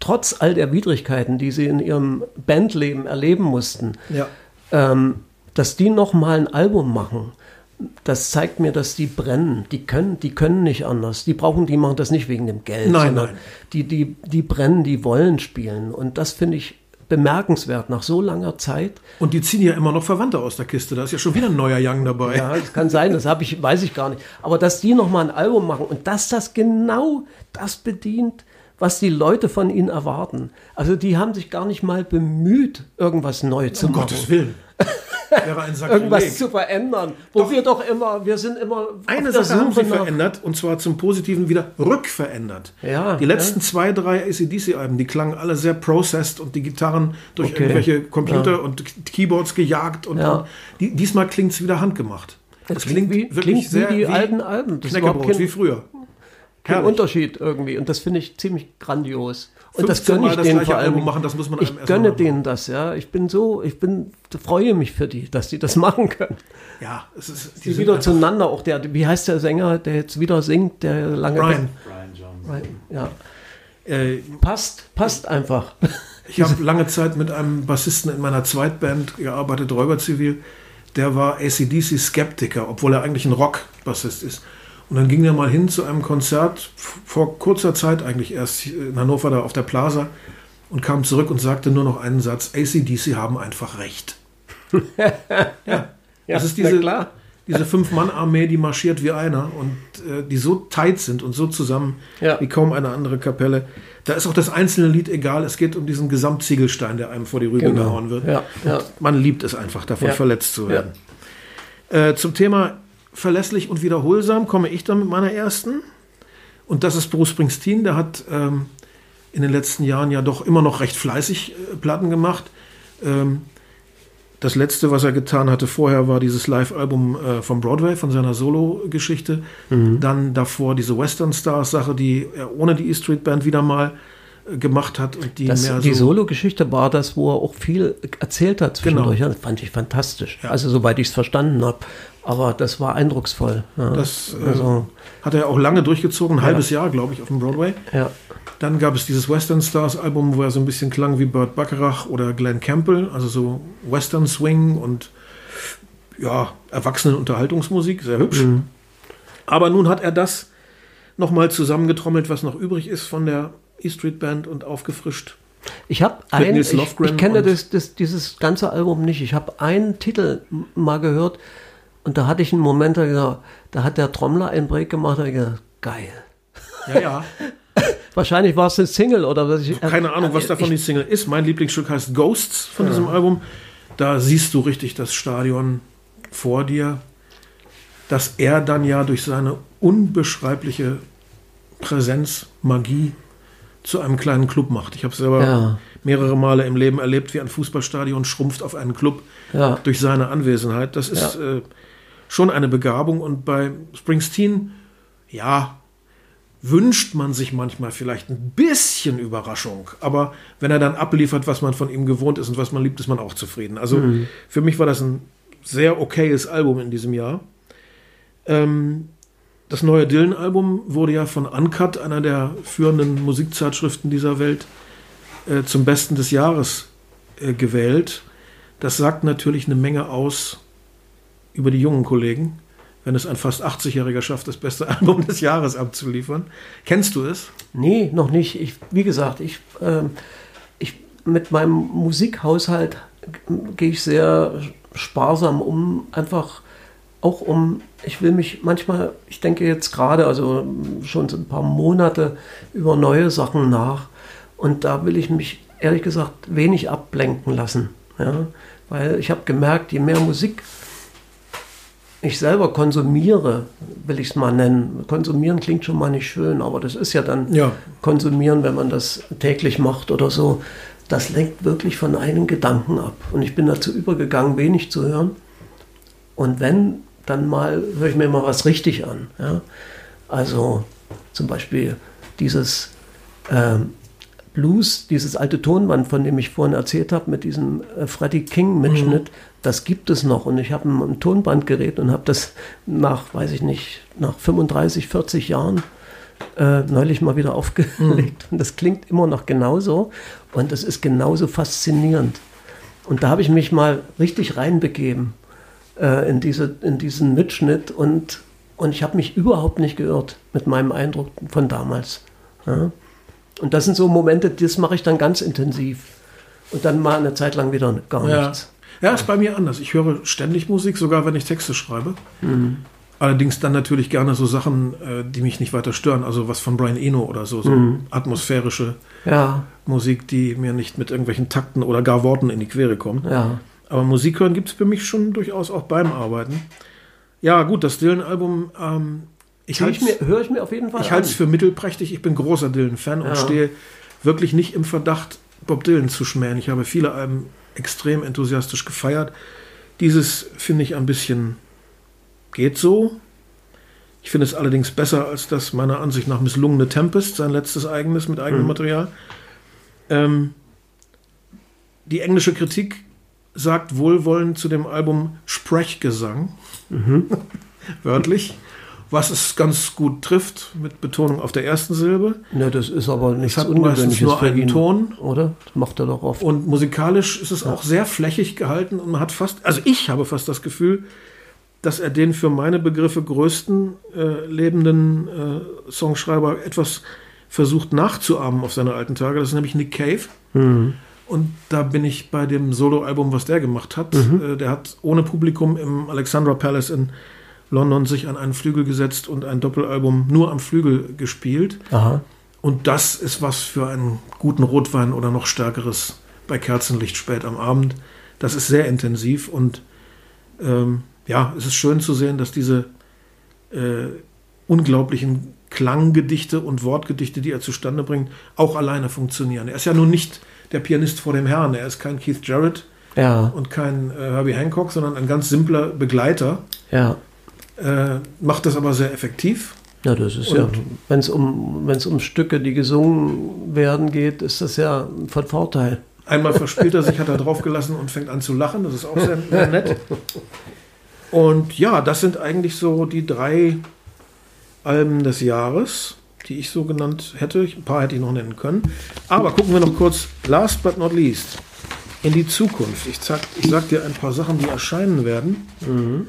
trotz all der Widrigkeiten, die sie in ihrem Bandleben erleben mussten, ja. ähm, dass die nochmal ein Album machen, das zeigt mir, dass die brennen. Die können, die können nicht anders. Die brauchen, die machen das nicht wegen dem Geld. Nein, nein. Die, die, die brennen, die wollen spielen. Und das finde ich bemerkenswert nach so langer Zeit. Und die ziehen ja immer noch Verwandte aus der Kiste. Da ist ja schon wieder ein neuer Young dabei. Ja, das kann sein, das habe ich, weiß ich gar nicht. Aber dass die noch mal ein Album machen und dass das genau das bedient, was die Leute von ihnen erwarten. Also die haben sich gar nicht mal bemüht, irgendwas neu zu um machen. Um Gottes Willen. wäre ein irgendwas zu verändern. Wo doch, wir doch immer, wir sind immer. Eine Sache haben sie verändert und zwar zum Positiven wieder rückverändert. Ja, die letzten ja. zwei, drei ACDC-Alben, die klangen alle sehr processed und die Gitarren durch okay. irgendwelche Computer ja. und Keyboards gejagt und, ja. die, diesmal klingt es wieder handgemacht. Das, klingt, wie, wirklich klingt sehr wie die wie alten Alben. Das Knäckebrot, wie früher. Kein Herrlich. Unterschied irgendwie und das finde ich ziemlich grandios. Und das gönne ich denen vor allem. Machen, das muss man ich gönne denen das, ja. Ich bin so, ich bin, freue mich für die, dass die das machen können. Ja, es ist. Die, die wieder zueinander, auch der, wie heißt der Sänger, der jetzt wieder singt, der lange. Brian. Brian Jones. Brian, ja. Äh, passt, passt einfach. Ich habe lange Zeit mit einem Bassisten in meiner Zweitband gearbeitet, Räuberzivil. Der war ACDC-Skeptiker, obwohl er eigentlich ein Rock-Bassist ist. Und dann ging er mal hin zu einem Konzert, vor kurzer Zeit eigentlich erst in Hannover da auf der Plaza und kam zurück und sagte nur noch einen Satz, ACDC haben einfach recht. ja, das ist diese, diese Fünf-Mann-Armee, die marschiert wie einer und äh, die so tight sind und so zusammen Ja. wie kaum eine andere Kapelle. Da ist auch das einzelne Lied egal, es geht um diesen Gesamtziegelstein, der einem vor die Rübe Genau. gehauen wird. Ja, ja. Man liebt es einfach, davon verletzt zu werden. Äh, zum Thema verlässlich und wiederholsam komme ich dann mit meiner ersten. Und das ist Bruce Springsteen. Der hat ähm, in den letzten Jahren ja doch immer noch recht fleißig äh, Platten gemacht. Ähm, das letzte, was er getan hatte vorher, war dieses Live-Album äh, von Broadway, von seiner Solo-Geschichte. Dann davor diese Western Stars-Sache, die er ohne die E-Street Band wieder mal äh, gemacht hat und die Das, mehr die so Solo-Geschichte war das, wo er auch viel erzählt hat zwischendurch. Genau. Ja, Das fand ich fantastisch. Ja. Also soweit ich es verstanden habe. Aber das war eindrucksvoll. Ja. Das äh, also, hat er auch lange durchgezogen, ein halbes Jahr, glaube ich, auf dem Broadway. ja. Dann gab es dieses Western Stars Album, wo er so ein bisschen klang wie Burt Bacharach oder Glenn Campbell, also so Western Swing und ja, erwachsene Unterhaltungsmusik, sehr hübsch. Aber nun hat er das nochmal zusammengetrommelt, was noch übrig ist von der E Street Band und aufgefrischt. Ich habe ein, ich, ich kenne und- das, das, dieses ganze Album nicht. Ich habe einen Titel mal gehört und da hatte ich einen Moment, da, da hat der Trommler einen Break gemacht, hab ich gedacht, geil. Ja, ja. Wahrscheinlich war es eine Single oder was ich. Keine Ahnung, was davon die ich, Single ist. Mein Lieblingsstück heißt Ghosts von diesem Album. Da siehst du richtig das Stadion vor dir, dass er dann ja durch seine unbeschreibliche Präsenz, Magie zu einem kleinen Club macht. Ich habe selber Ja. mehrere Male im Leben erlebt, wie ein Fußballstadion schrumpft auf einen Club Ja. durch seine Anwesenheit. Das ist äh, schon eine Begabung. Und bei Springsteen, ja, wünscht man sich manchmal vielleicht ein bisschen Überraschung. Aber wenn er dann abliefert, was man von ihm gewohnt ist und was man liebt, ist man auch zufrieden. Also für mich war das ein sehr okayes Album in diesem Jahr. Ähm, das neue Dylan-Album wurde ja von Uncut, einer der führenden Musikzeitschriften dieser Welt, äh, zum Besten des Jahres äh, gewählt. Das sagt natürlich eine Menge aus über die jungen Kollegen, wenn es ein fast 80-Jähriger schafft, das beste Album des Jahres abzuliefern. Kennst du es? Nee, noch nicht. Ich, wie gesagt, ich, ähm, ich mit meinem Musikhaushalt g- gehe ich sehr sparsam um, einfach auch um, ich will mich manchmal, ich denke jetzt gerade, also schon so ein paar Monate über neue Sachen nach und da will ich mich ehrlich gesagt wenig ablenken lassen, ja, weil ich habe gemerkt, je mehr Musik ich selber konsumiere, will ich es mal nennen. Konsumieren klingt schon mal nicht schön, aber das ist ja dann Ja. konsumieren, wenn man das täglich macht oder so. Das lenkt wirklich von einem Gedanken ab. Und ich bin dazu übergegangen, wenig zu hören. Und wenn, dann mal höre ich mir mal was richtig an. Ja? Also zum Beispiel dieses ähm, Blues, dieses alte Tonband, von dem ich vorhin erzählt habe, mit diesem äh, Freddie King-Mitschnitt, das gibt es noch. Und ich habe ein, ein Tonbandgerät und habe das nach, weiß ich nicht, nach 35, 40 Jahren äh, neulich mal wieder aufgelegt. Und das klingt immer noch genauso. Und es ist genauso faszinierend. Und da habe ich mich mal richtig reinbegeben äh, in, diese, in diesen Mitschnitt und, und ich habe mich überhaupt nicht geirrt mit meinem Eindruck von damals. Ja? Und das sind so Momente, das mache ich dann ganz intensiv. Und dann mal eine Zeit lang wieder gar Ja. nichts. ja, ist bei mir anders. Ich höre ständig Musik, sogar wenn ich Texte schreibe. Allerdings dann natürlich gerne so Sachen, äh, die mich nicht weiter stören. Also was von Brian Eno oder so, so atmosphärische Ja, Musik, die mir nicht mit irgendwelchen Takten oder gar Worten in die Quere kommt. ja. Aber Musik hören gibt es für mich schon durchaus auch beim Arbeiten. Ja, gut, das Dylan-Album, ähm, ich Zieh Ich mir, höre ich mir auf jeden Fall ich halte es für mittelprächtig. Ich bin großer Dylan-Fan und Ja. stehe wirklich nicht im Verdacht, Bob Dylan zu schmähen. Ich habe viele Alben extrem enthusiastisch gefeiert. Dieses finde ich ein bisschen geht so. Ich finde es allerdings besser als das meiner Ansicht nach misslungene Tempest, sein letztes eigenes mit eigenem Material. Ähm, die englische Kritik sagt wohlwollend zu dem Album Sprechgesang, wörtlich, was es ganz gut trifft, mit Betonung auf der ersten Silbe. Ne, das ist aber nichts hat meistens Ungewöhnliches nur einen ihn, Ton. oder? Das macht er doch oft. Und musikalisch ist es auch sehr flächig gehalten und man hat fast, also ich habe fast das Gefühl, dass er den für meine Begriffe größten äh, lebenden äh, Songschreiber etwas versucht nachzuahmen auf seine alten Tage. Das ist nämlich Nick Cave. Mhm. Und da bin ich bei dem Soloalbum, was der gemacht hat. Mhm. Äh, der hat ohne Publikum im Alexandra Palace in London sich an einen Flügel gesetzt und ein Doppelalbum nur am Flügel gespielt. Aha. Und das ist was für einen guten Rotwein oder noch stärkeres bei Kerzenlicht spät am Abend. Das ist sehr intensiv und ähm, ja, es ist schön zu sehen, dass diese äh, unglaublichen Klanggedichte und Wortgedichte, die er zustande bringt, auch alleine funktionieren. Er ist ja nun nicht der Pianist vor dem Herrn, er ist kein Keith Jarrett ja. und kein äh, Herbie Hancock, sondern ein ganz simpler Begleiter. Ja. Äh, macht das aber sehr effektiv. Ja, das ist und ja, wenn es um, um Stücke, die gesungen werden, geht, ist das ja von Vorteil. Einmal verspielt er sich, hat er draufgelassen und fängt an zu lachen. Das ist auch sehr, sehr nett. Und ja, das sind eigentlich so die drei Alben des Jahres, die ich so genannt hätte. Ein paar hätte ich noch nennen können. Aber gucken wir noch kurz, last but not least, in die Zukunft. Ich sag, ich sag dir ein paar Sachen, die erscheinen werden. Mhm.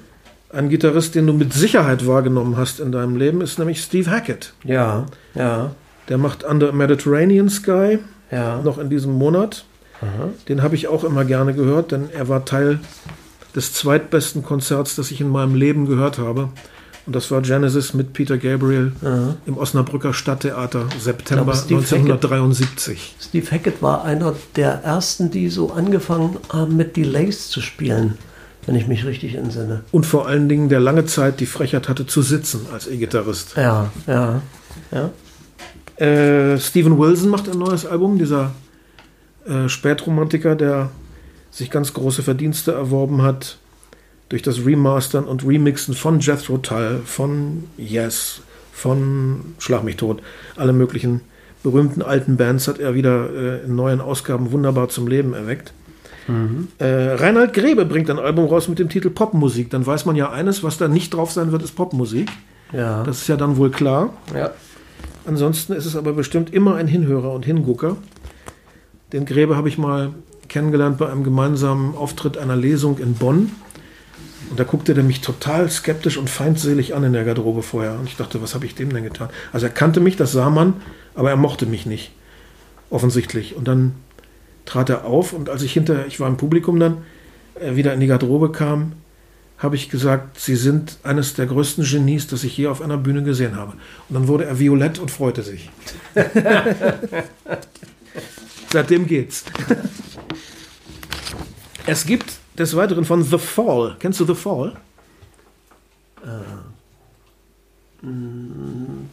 Ein Gitarrist, den du mit Sicherheit wahrgenommen hast in deinem Leben, ist nämlich Steve Hackett. Ja, ja. Der macht Under Mediterranean Sky ja. noch in diesem Monat. Aha. Den habe ich auch immer gerne gehört, denn er war Teil des zweitbesten Konzerts, das ich in meinem Leben gehört habe. Und das war Genesis mit Peter Gabriel Aha. im Osnabrücker Stadttheater September glaube, Steve 1973. Hackett, Steve Hackett war einer der ersten, die so angefangen haben, mit Delays zu spielen, wenn ich mich richtig entsinne. Und vor allen Dingen, der lange Zeit die Frechheit hatte zu sitzen als E-Gitarrist. Ja, ja, ja. Äh, Steven Wilson macht ein neues Album, dieser äh, Spätromantiker, der sich ganz große Verdienste erworben hat durch das Remastern und Remixen von Jethro Tull, von Yes, von Schlag mich tot, alle möglichen berühmten alten Bands hat er wieder äh, in neuen Ausgaben wunderbar zum Leben erweckt. Mhm. Äh, Reinhard Grebe bringt ein Album raus mit dem Titel Popmusik. Dann weiß man ja eines, was da nicht drauf sein wird, ist Popmusik. Ja. Das ist ja dann wohl klar. Ja. Ansonsten ist es aber bestimmt immer ein Hinhörer und Hingucker. Den Grebe habe ich mal kennengelernt bei einem gemeinsamen Auftritt einer Lesung in Bonn. Und da guckte er mich total skeptisch und feindselig an in der Garderobe vorher. Und ich dachte, was habe ich dem denn getan? Also er kannte mich, das sah man, aber er mochte mich nicht. Offensichtlich. Und dann trat er auf und als ich hinter, ich war im Publikum dann, äh, wieder in die Garderobe kam, habe ich gesagt, Sie sind eines der größten Genies, das ich je auf einer Bühne gesehen habe. Und dann wurde er violett und freute sich. Seitdem geht's. es gibt des Weiteren von The Fall. Kennst du The Fall? Äh, mh,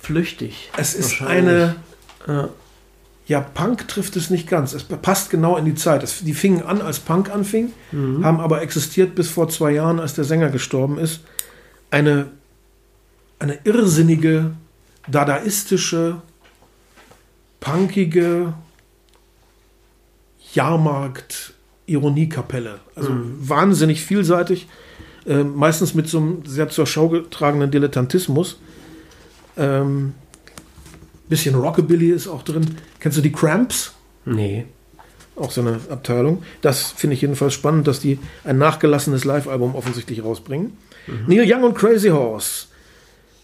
flüchtig. Es ist eine. Äh, ja, Punk trifft es nicht ganz. Es passt genau in die Zeit. Es, die fingen an, als Punk anfing, mhm. haben aber existiert bis vor zwei Jahren, als der Sänger gestorben ist. Eine, eine irrsinnige, dadaistische, punkige Jahrmarkt, Ironiekapelle. Also mhm. wahnsinnig vielseitig, äh, meistens mit so einem sehr zur Schau getragenen Dilettantismus. Ähm, bisschen Rockabilly ist auch drin. Kennst du die Cramps? Nee. Auch so eine Abteilung. Das finde ich jedenfalls spannend, dass die ein nachgelassenes Live-Album offensichtlich rausbringen. Mhm. Neil Young und Crazy Horse.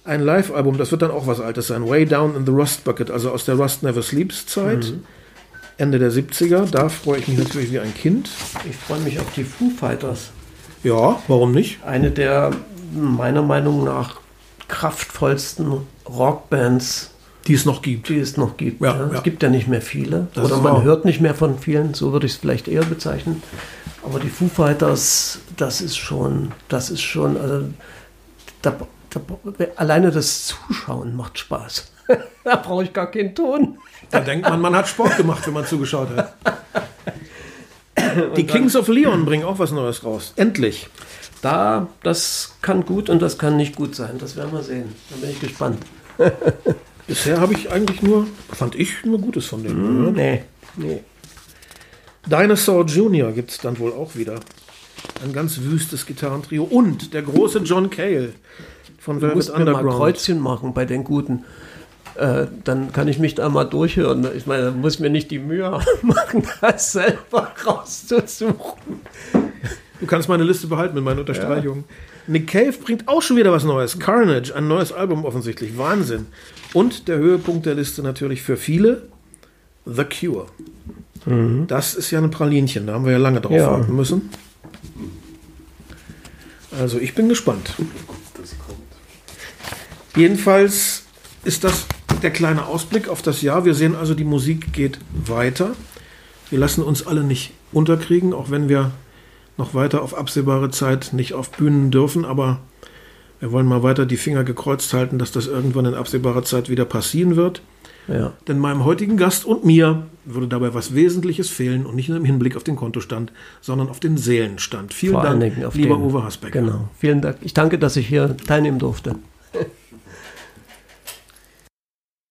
Ein Live-Album, das wird dann auch was Altes sein. Way Down in the Rust Bucket, also aus der Rust Never Sleeps Zeit. Mhm. Ende der 70er. Da freue ich mich natürlich wie ein Kind. Ich freue mich auf die Foo Fighters. Ja, warum nicht? Eine der meiner Meinung nach kraftvollsten Rockbands, die es noch gibt. Die es noch gibt. Ja, ja. Es gibt ja nicht mehr viele. Das Oder man wahr. hört nicht mehr von vielen, so würde ich es vielleicht eher bezeichnen. Aber die Foo Fighters, das ist schon, das ist schon, also da, da, alleine das Zuschauen macht Spaß. da brauche ich gar keinen Ton. Da denkt man, man hat Sport gemacht, wenn man zugeschaut hat. Die Kings of Leon bringen auch was Neues raus. Endlich. Da, das kann gut und das kann nicht gut sein. Das werden wir sehen. Da bin ich gespannt. Bisher habe ich eigentlich nur, fand ich nur Gutes von denen. Mm, nee, nee. Dinosaur Jr. gibt es dann wohl auch wieder. Ein ganz wüstes Gitarrentrio. Und der große John Cale von Velvet Underground. Mal Kreuzchen machen bei den Guten. Äh, dann kann ich mich da mal durchhören. Ich meine, da muss mir nicht die Mühe machen, das selber rauszusuchen. Du kannst meine Liste behalten mit meinen Unterstreichungen. Ja. Nick Cave bringt auch schon wieder was Neues. Carnage, ein neues Album offensichtlich. Wahnsinn. Und der Höhepunkt der Liste natürlich für viele, The Cure. Mhm. Das ist ja ein Pralinchen, da haben wir ja lange drauf ja. warten müssen. Also ich bin gespannt. Jedenfalls ist das der kleine Ausblick auf das Jahr. Wir sehen also, die Musik geht weiter. Wir lassen uns alle nicht unterkriegen, auch wenn wir noch weiter auf absehbare Zeit nicht auf Bühnen dürfen. Aber wir wollen mal weiter die Finger gekreuzt halten, dass das irgendwann in absehbarer Zeit wieder passieren wird. Ja. Denn meinem heutigen Gast und mir würde dabei was Wesentliches fehlen und nicht nur im Hinblick auf den Kontostand, sondern auf den Seelenstand. Vielen Vor Dank, lieber den, Uwe Hasbeck. Genau. Vielen Dank. Ich danke, dass ich hier teilnehmen durfte.